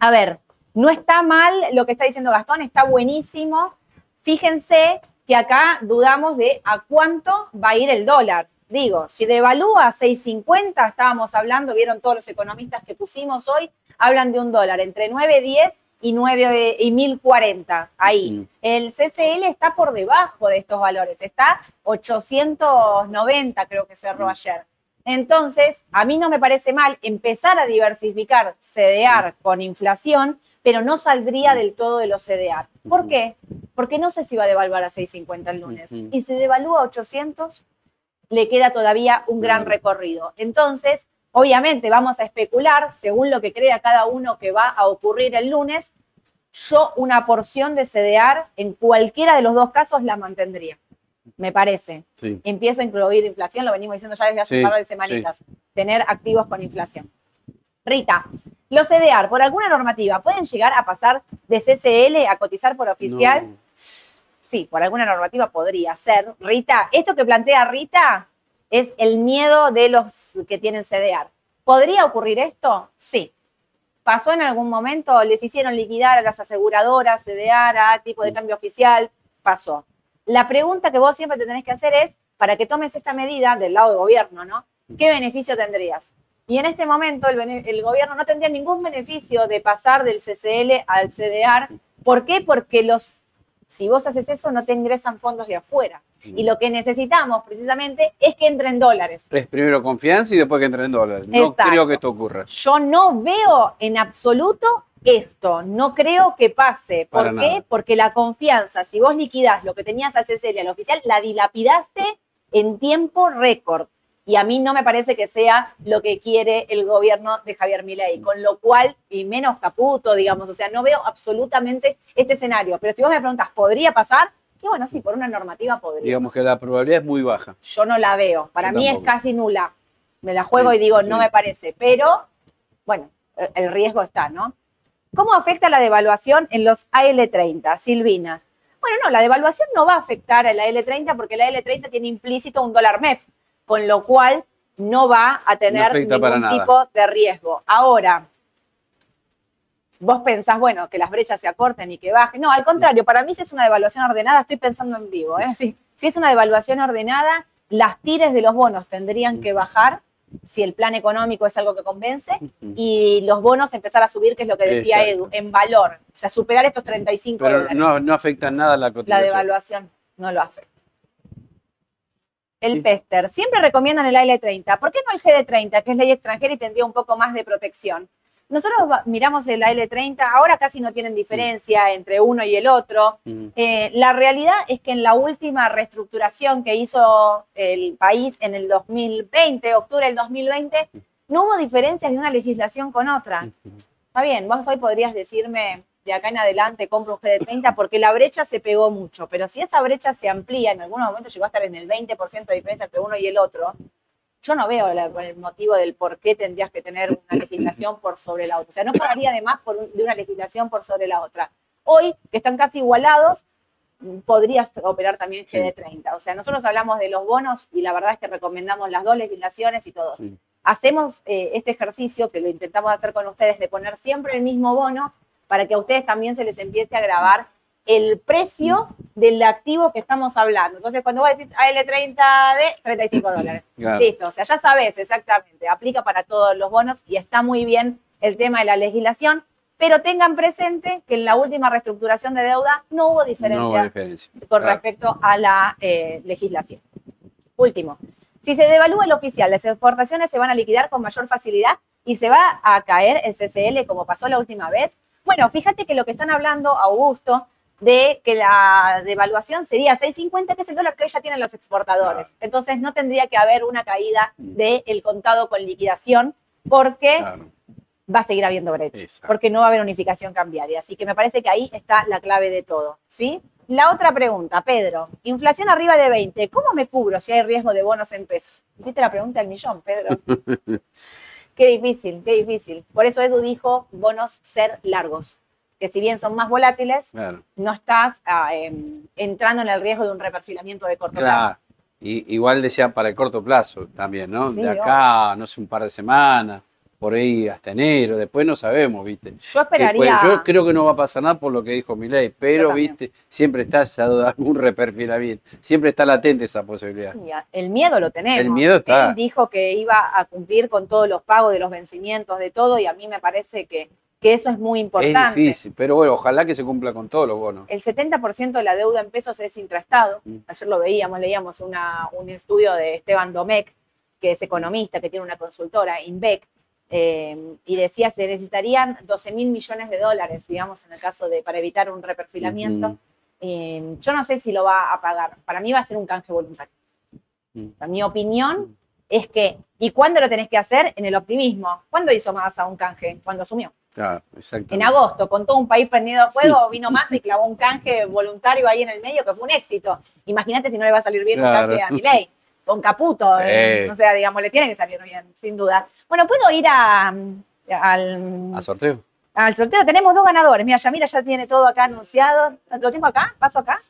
A ver, no está mal lo que está diciendo Gastón, está buenísimo. Fíjense que acá dudamos de a cuánto va a ir el dólar. Digo, si devalúa 6.50, estábamos hablando, vieron todos los economistas que pusimos hoy, hablan de un dólar entre 9.10 y 9 y 1040 ahí. El CCL está por debajo de estos valores, está 890 creo que cerró ayer. Entonces, a mí no me parece mal empezar a diversificar CDR con inflación, pero no saldría del todo de los CDR. ¿Por qué? Porque no sé si va a devaluar a 6.50 el lunes. Y si devalúa a 800, le queda todavía un gran recorrido. Entonces, obviamente vamos a especular según lo que crea cada uno que va a ocurrir el lunes. Yo una porción de CDR en cualquiera de los dos casos la mantendría me parece. Empiezo a incluir inflación, lo venimos diciendo ya desde hace un par de semanitas, tener activos con inflación. Rita, los CDR, por alguna normativa, ¿pueden llegar a pasar de CCL a cotizar por oficial? Sí, por alguna normativa podría ser. Rita, esto que plantea Rita es el miedo de los que tienen CDR. ¿Podría ocurrir esto? Sí. ¿Pasó en algún momento? ¿Les hicieron liquidar a las aseguradoras, CDR, a tipo de cambio oficial? Pasó. La pregunta que vos siempre te tenés que hacer es, para que tomes esta medida del lado del gobierno, ¿no? ¿Qué beneficio tendrías? Y en este momento el, gobierno no tendría ningún beneficio de pasar del CCL al CDR. ¿Por qué? Porque los, si vos haces eso no te ingresan fondos de afuera. Y lo que necesitamos precisamente es que entren dólares. Es primero confianza y después que entren dólares. No creo que esto ocurra. Yo no veo en absoluto esto. No creo que pase. ¿Por qué? Porque la confianza, si vos liquidás lo que tenías al CCL, al oficial, la dilapidaste en tiempo récord. Y a mí no me parece que sea lo que quiere el gobierno de Javier Milei, con lo cual, y menos Caputo, digamos, o sea, no veo absolutamente este escenario. Pero si vos me preguntas, ¿podría pasar? Y bueno, sí, por una normativa podría. Digamos que la probabilidad es muy baja. Yo no la veo. Para mí es casi nula. Me la juego y digo, no me parece. Pero, bueno, el riesgo está, ¿no? ¿Cómo afecta la devaluación en los AL30, Silvina? Bueno, no, la devaluación no va a afectar a la L30 porque la L30 tiene implícito un dólar MEP, con lo cual no va a tener ningún tipo de riesgo. Ahora, vos pensás, bueno, que las brechas se acorten y que bajen. No, al contrario, para mí si es una devaluación ordenada, estoy pensando en vivo. ¿eh? Si, si es una devaluación ordenada, las tires de los bonos tendrían que bajar si el plan económico es algo que convence, y los bonos empezar a subir, que es lo que decía Edu, en valor. O sea, superar estos 35 Pero No, no afecta nada la cotización. La devaluación no lo afecta. El PESTER. Siempre recomiendan el AL30. ¿Por qué no el GD30, que es ley extranjera y tendría un poco más de protección? Nosotros miramos el AL30, ahora casi no tienen diferencia entre uno y el otro. Eh, la realidad es que en la última reestructuración que hizo el país en el 2020, octubre del 2020, no hubo diferencias de una legislación con otra. Está bien, vos hoy podrías decirme de acá en adelante compro un GD30 porque la brecha se pegó mucho, pero si esa brecha se amplía, en algún momento llegó a estar en el 20% de diferencia entre uno y el otro, yo no veo el motivo del por qué tendrías que tener una legislación por sobre la otra. O sea, no pagaría además por de una legislación por sobre la otra. Hoy, que están casi igualados, podrías operar también GD30. O sea, nosotros hablamos de los bonos y la verdad es que recomendamos las dos legislaciones y todo. Hacemos eh, este ejercicio, que lo intentamos hacer con ustedes, de poner siempre el mismo bono para que a ustedes también se les empiece a grabar el precio del activo que estamos hablando. Entonces, cuando vos decís AL30 de 35 dólares, listo, o sea, ya sabes exactamente, aplica para todos los bonos y está muy bien el tema de la legislación, pero tengan presente que en la última reestructuración de deuda no hubo diferencia, con respecto a la eh, legislación. Último, si se devalúa el oficial, las exportaciones se van a liquidar con mayor facilidad y se va a caer el CCL como pasó la última vez. Bueno, fíjate que lo que están hablando, Augusto, de que la devaluación sería 6.50, que es el dólar que hoy ya tienen los exportadores. Entonces no tendría que haber una caída del contado con liquidación porque va a seguir habiendo brechas, porque no va a haber unificación cambiaria. Así que me parece que ahí está la clave de todo. ¿sí? La otra pregunta, Pedro, inflación arriba de 20, ¿cómo me cubro si hay riesgo de bonos en pesos? Hiciste la pregunta del millón, Pedro. Qué difícil, qué difícil. Por eso Edu dijo bonos ser largos, que si bien son más volátiles, Claro. no estás ah, em, entrando en el riesgo de un reperfilamiento de corto Claro. plazo. Y, igual decía para el corto plazo también, ¿no? Sí, de acá, no sé, un par de semanas, por ahí hasta enero, después no sabemos, ¿viste? Yo esperaría. puede- yo creo que no va a pasar nada por lo que dijo Milei, pero. ¿viste? Siempre está algún reperfilamiento, siempre está latente esa posibilidad. El miedo lo tenemos. El miedo está. Él dijo que iba a cumplir con todos los pagos de los vencimientos, de todo, y a mí me parece que, que eso es muy Es importante. difícil, pero bueno, ojalá que se cumpla con todos los bonos. El 70% de la deuda en pesos es intraestado. Mm. Ayer lo veíamos, leíamos una- un estudio de Esteban Domecq, que es economista, que tiene una consultora, INVEC, eh, y decía se necesitarían 12 mil millones de dólares, digamos, en el caso de para evitar un reperfilamiento. Eh, yo no sé si lo va a pagar. Para mí va a ser un canje voluntario. Mm. Mi opinión es que, ¿y cuándo lo tenés que hacer? En el optimismo. ¿Cuándo hizo Massa un canje? Cuando asumió. En agosto, con todo un país prendido a fuego, vino Massa y clavó un canje voluntario ahí en el medio que fue un éxito. Imagínate si no le va a salir bien Claro. un canje a Milei. Con Caputo, Sí. eh, o sea, digamos, le tiene que salir bien, sin duda. Bueno, ¿puedo ir a, al, ¿A sorteo? al sorteo? Tenemos dos ganadores. Mira, Yamira ya tiene todo acá anunciado. ¿Lo tengo acá? ¿Paso acá?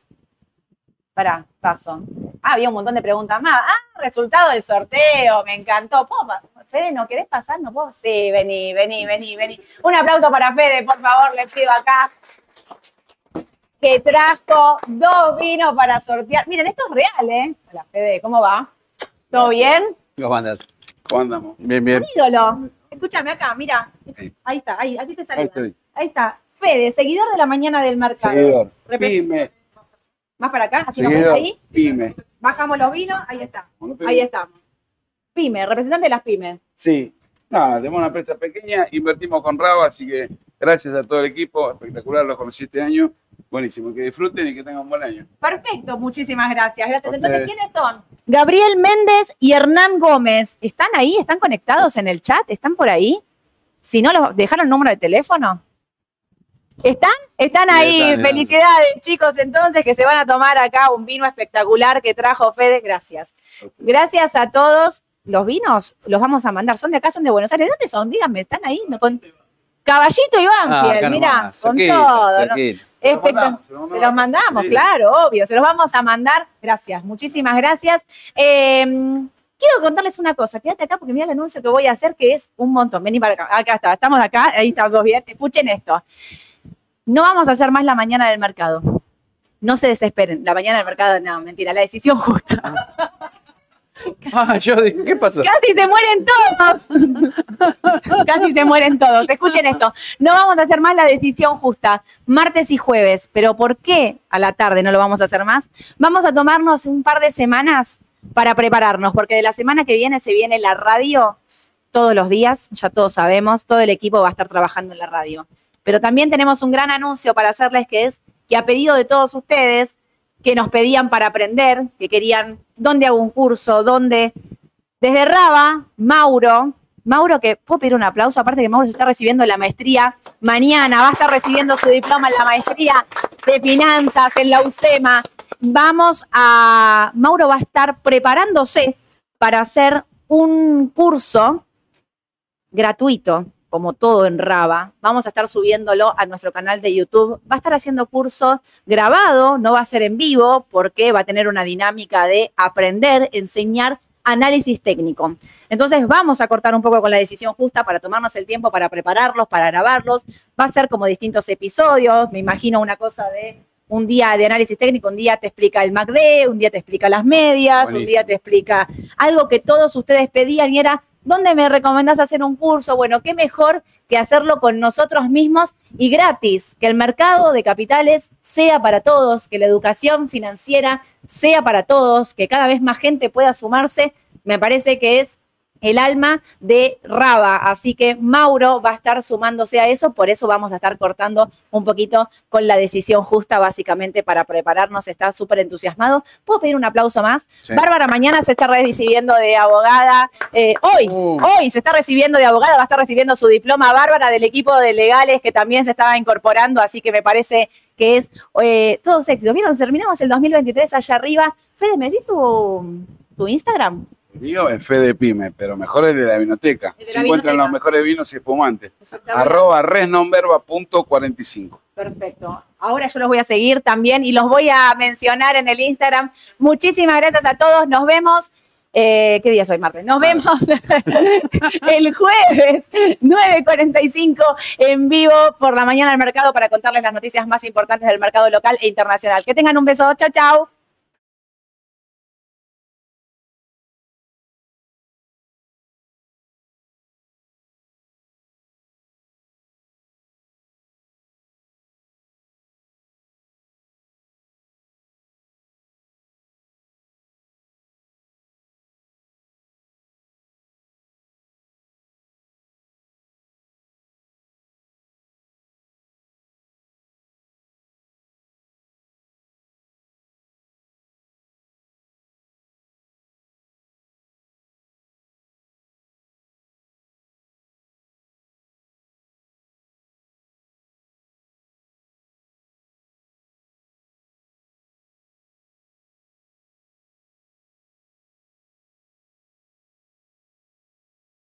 Pará, paso. Ah, había un montón de preguntas más. Ah, resultado del sorteo, me encantó. ¿Puedo pa- Fede, ¿no querés pasar? ¿No puedo? Sí, vení, vení, vení, vení. Un aplauso para Fede, por favor, les pido acá. Que trajo dos vinos para sortear. Miren, esto es real, ¿eh? Hola, Fede, ¿cómo va? ¿Todo bien? ¿Cómo andas? ¿Cómo andamos? Bien, bien. Un ídolo. Escúchame acá, mira. Ahí. Está, ahí, aquí te Ahí estoy. Ahí está. Fede, seguidor de la mañana del mercado. Seguidor. Pyme. Más para acá, así nos ves Seguidor. ahí. Pyme. Bajamos los vinos, ahí está. Ahí estamos. Pyme, representante de las pymes. Sí. Nada, tenemos una empresa pequeña, invertimos con Raba, así que gracias a todo el equipo, espectacular, los conocí este año. Buenísimo, que disfruten y que tengan un buen año. Perfecto, muchísimas gracias. Gracias. Entonces. ¿quiénes son? Gabriel Méndez y Hernán Gómez. ¿Están ahí? ¿Están conectados en el chat? ¿Están por ahí? Si no, ¿los dejaron el número de teléfono? ¿Están? Están ahí. están. Felicidades, chicos, entonces, que se van a tomar acá un vino espectacular que trajo Fede. Gracias. Gracias a todos. Los vinos los vamos a mandar. ¿Son de acá? ¿Son de Buenos Aires? ¿Dónde son? Díganme, ¿están ahí? No, con... Caballito y Ah, Banfield, acá mirá, con todo. ¿no? cerquita. Se los mandamos, se los Se mandamos. los mandamos, Sí. claro, obvio. Se los vamos a mandar. Gracias, muchísimas gracias. Eh, quiero contarles una cosa. Quédate acá porque mira el anuncio que voy a hacer, que es un montón. Vení para acá. Acá está, estamos acá. Ahí estamos bien. Escuchen esto. No vamos a hacer más la mañana del mercado. No se desesperen. La mañana del mercado, no, mentira. La decisión justa. Ah, yo dije, ¿qué pasó? Casi se mueren todos. Casi se mueren todos. Escuchen esto. No vamos a hacer más la decisión justa. Martes y jueves. ¿Pero por qué a la tarde no lo vamos a hacer más? Vamos a tomarnos un par de semanas para prepararnos, porque de la semana que viene se viene la radio todos los días, ya todos sabemos, todo el equipo va a estar trabajando en la radio. Pero también tenemos un gran anuncio para hacerles que es que a pedido de todos ustedes, que nos pedían para aprender, que querían dónde hago un curso, dónde. Desde Raba, Mauro, Mauro que puedo pedir un aplauso, aparte que Mauro se está recibiendo la maestría mañana, va a estar recibiendo su diploma en la maestría de finanzas en la UCEMA. Vamos a, Mauro va a estar preparándose para hacer un curso gratuito, como todo en Raba. Vamos a estar subiéndolo a nuestro canal de YouTube. Va a estar haciendo curso grabado, no va a ser en vivo, porque va a tener una dinámica de aprender, enseñar análisis técnico. Entonces vamos a cortar un poco con la decisión justa para tomarnos el tiempo para prepararlos, para grabarlos. Va a ser como distintos episodios, me imagino una cosa de un día de análisis técnico, un día te explica el MACD, un día te explica las medias, un día te explica algo que todos ustedes pedían y era, ¿dónde me recomendás hacer un curso? Bueno, qué mejor que hacerlo con nosotros mismos y gratis, que el mercado de capitales sea para todos, que la educación financiera sea para todos, que cada vez más gente pueda sumarse, me parece que es el alma de Raba. Así que Mauro va a estar sumándose a eso, por eso vamos a estar cortando un poquito con la decisión justa, básicamente para prepararnos. Está súper entusiasmado. ¿Puedo pedir un aplauso más? Sí. Bárbara mañana se está recibiendo de abogada. eh, hoy, Uh. hoy se está recibiendo de abogada, va a estar recibiendo su diploma. Bárbara del equipo de legales que también se estaba incorporando, así que me parece que es eh, todos éxitos. ¿Vieron? Terminamos el 2023 allá arriba. Fede, ¿me decís tu, tu Instagram? Mío es Fede Pyme, pero mejor es de la vinoteca. El de la Se encuentran vinoteca. los mejores vinos y espumantes. Arroba resnonverba.45. Perfecto. Ahora yo los voy a seguir también y los voy a mencionar en el Instagram. Muchísimas gracias a todos. Nos vemos. eh, ¿Qué día es hoy, martes? Nos vemos el jueves 9.45 en vivo por la mañana al mercado para contarles las noticias más importantes del mercado local e internacional. Que tengan un beso. Chao, chao.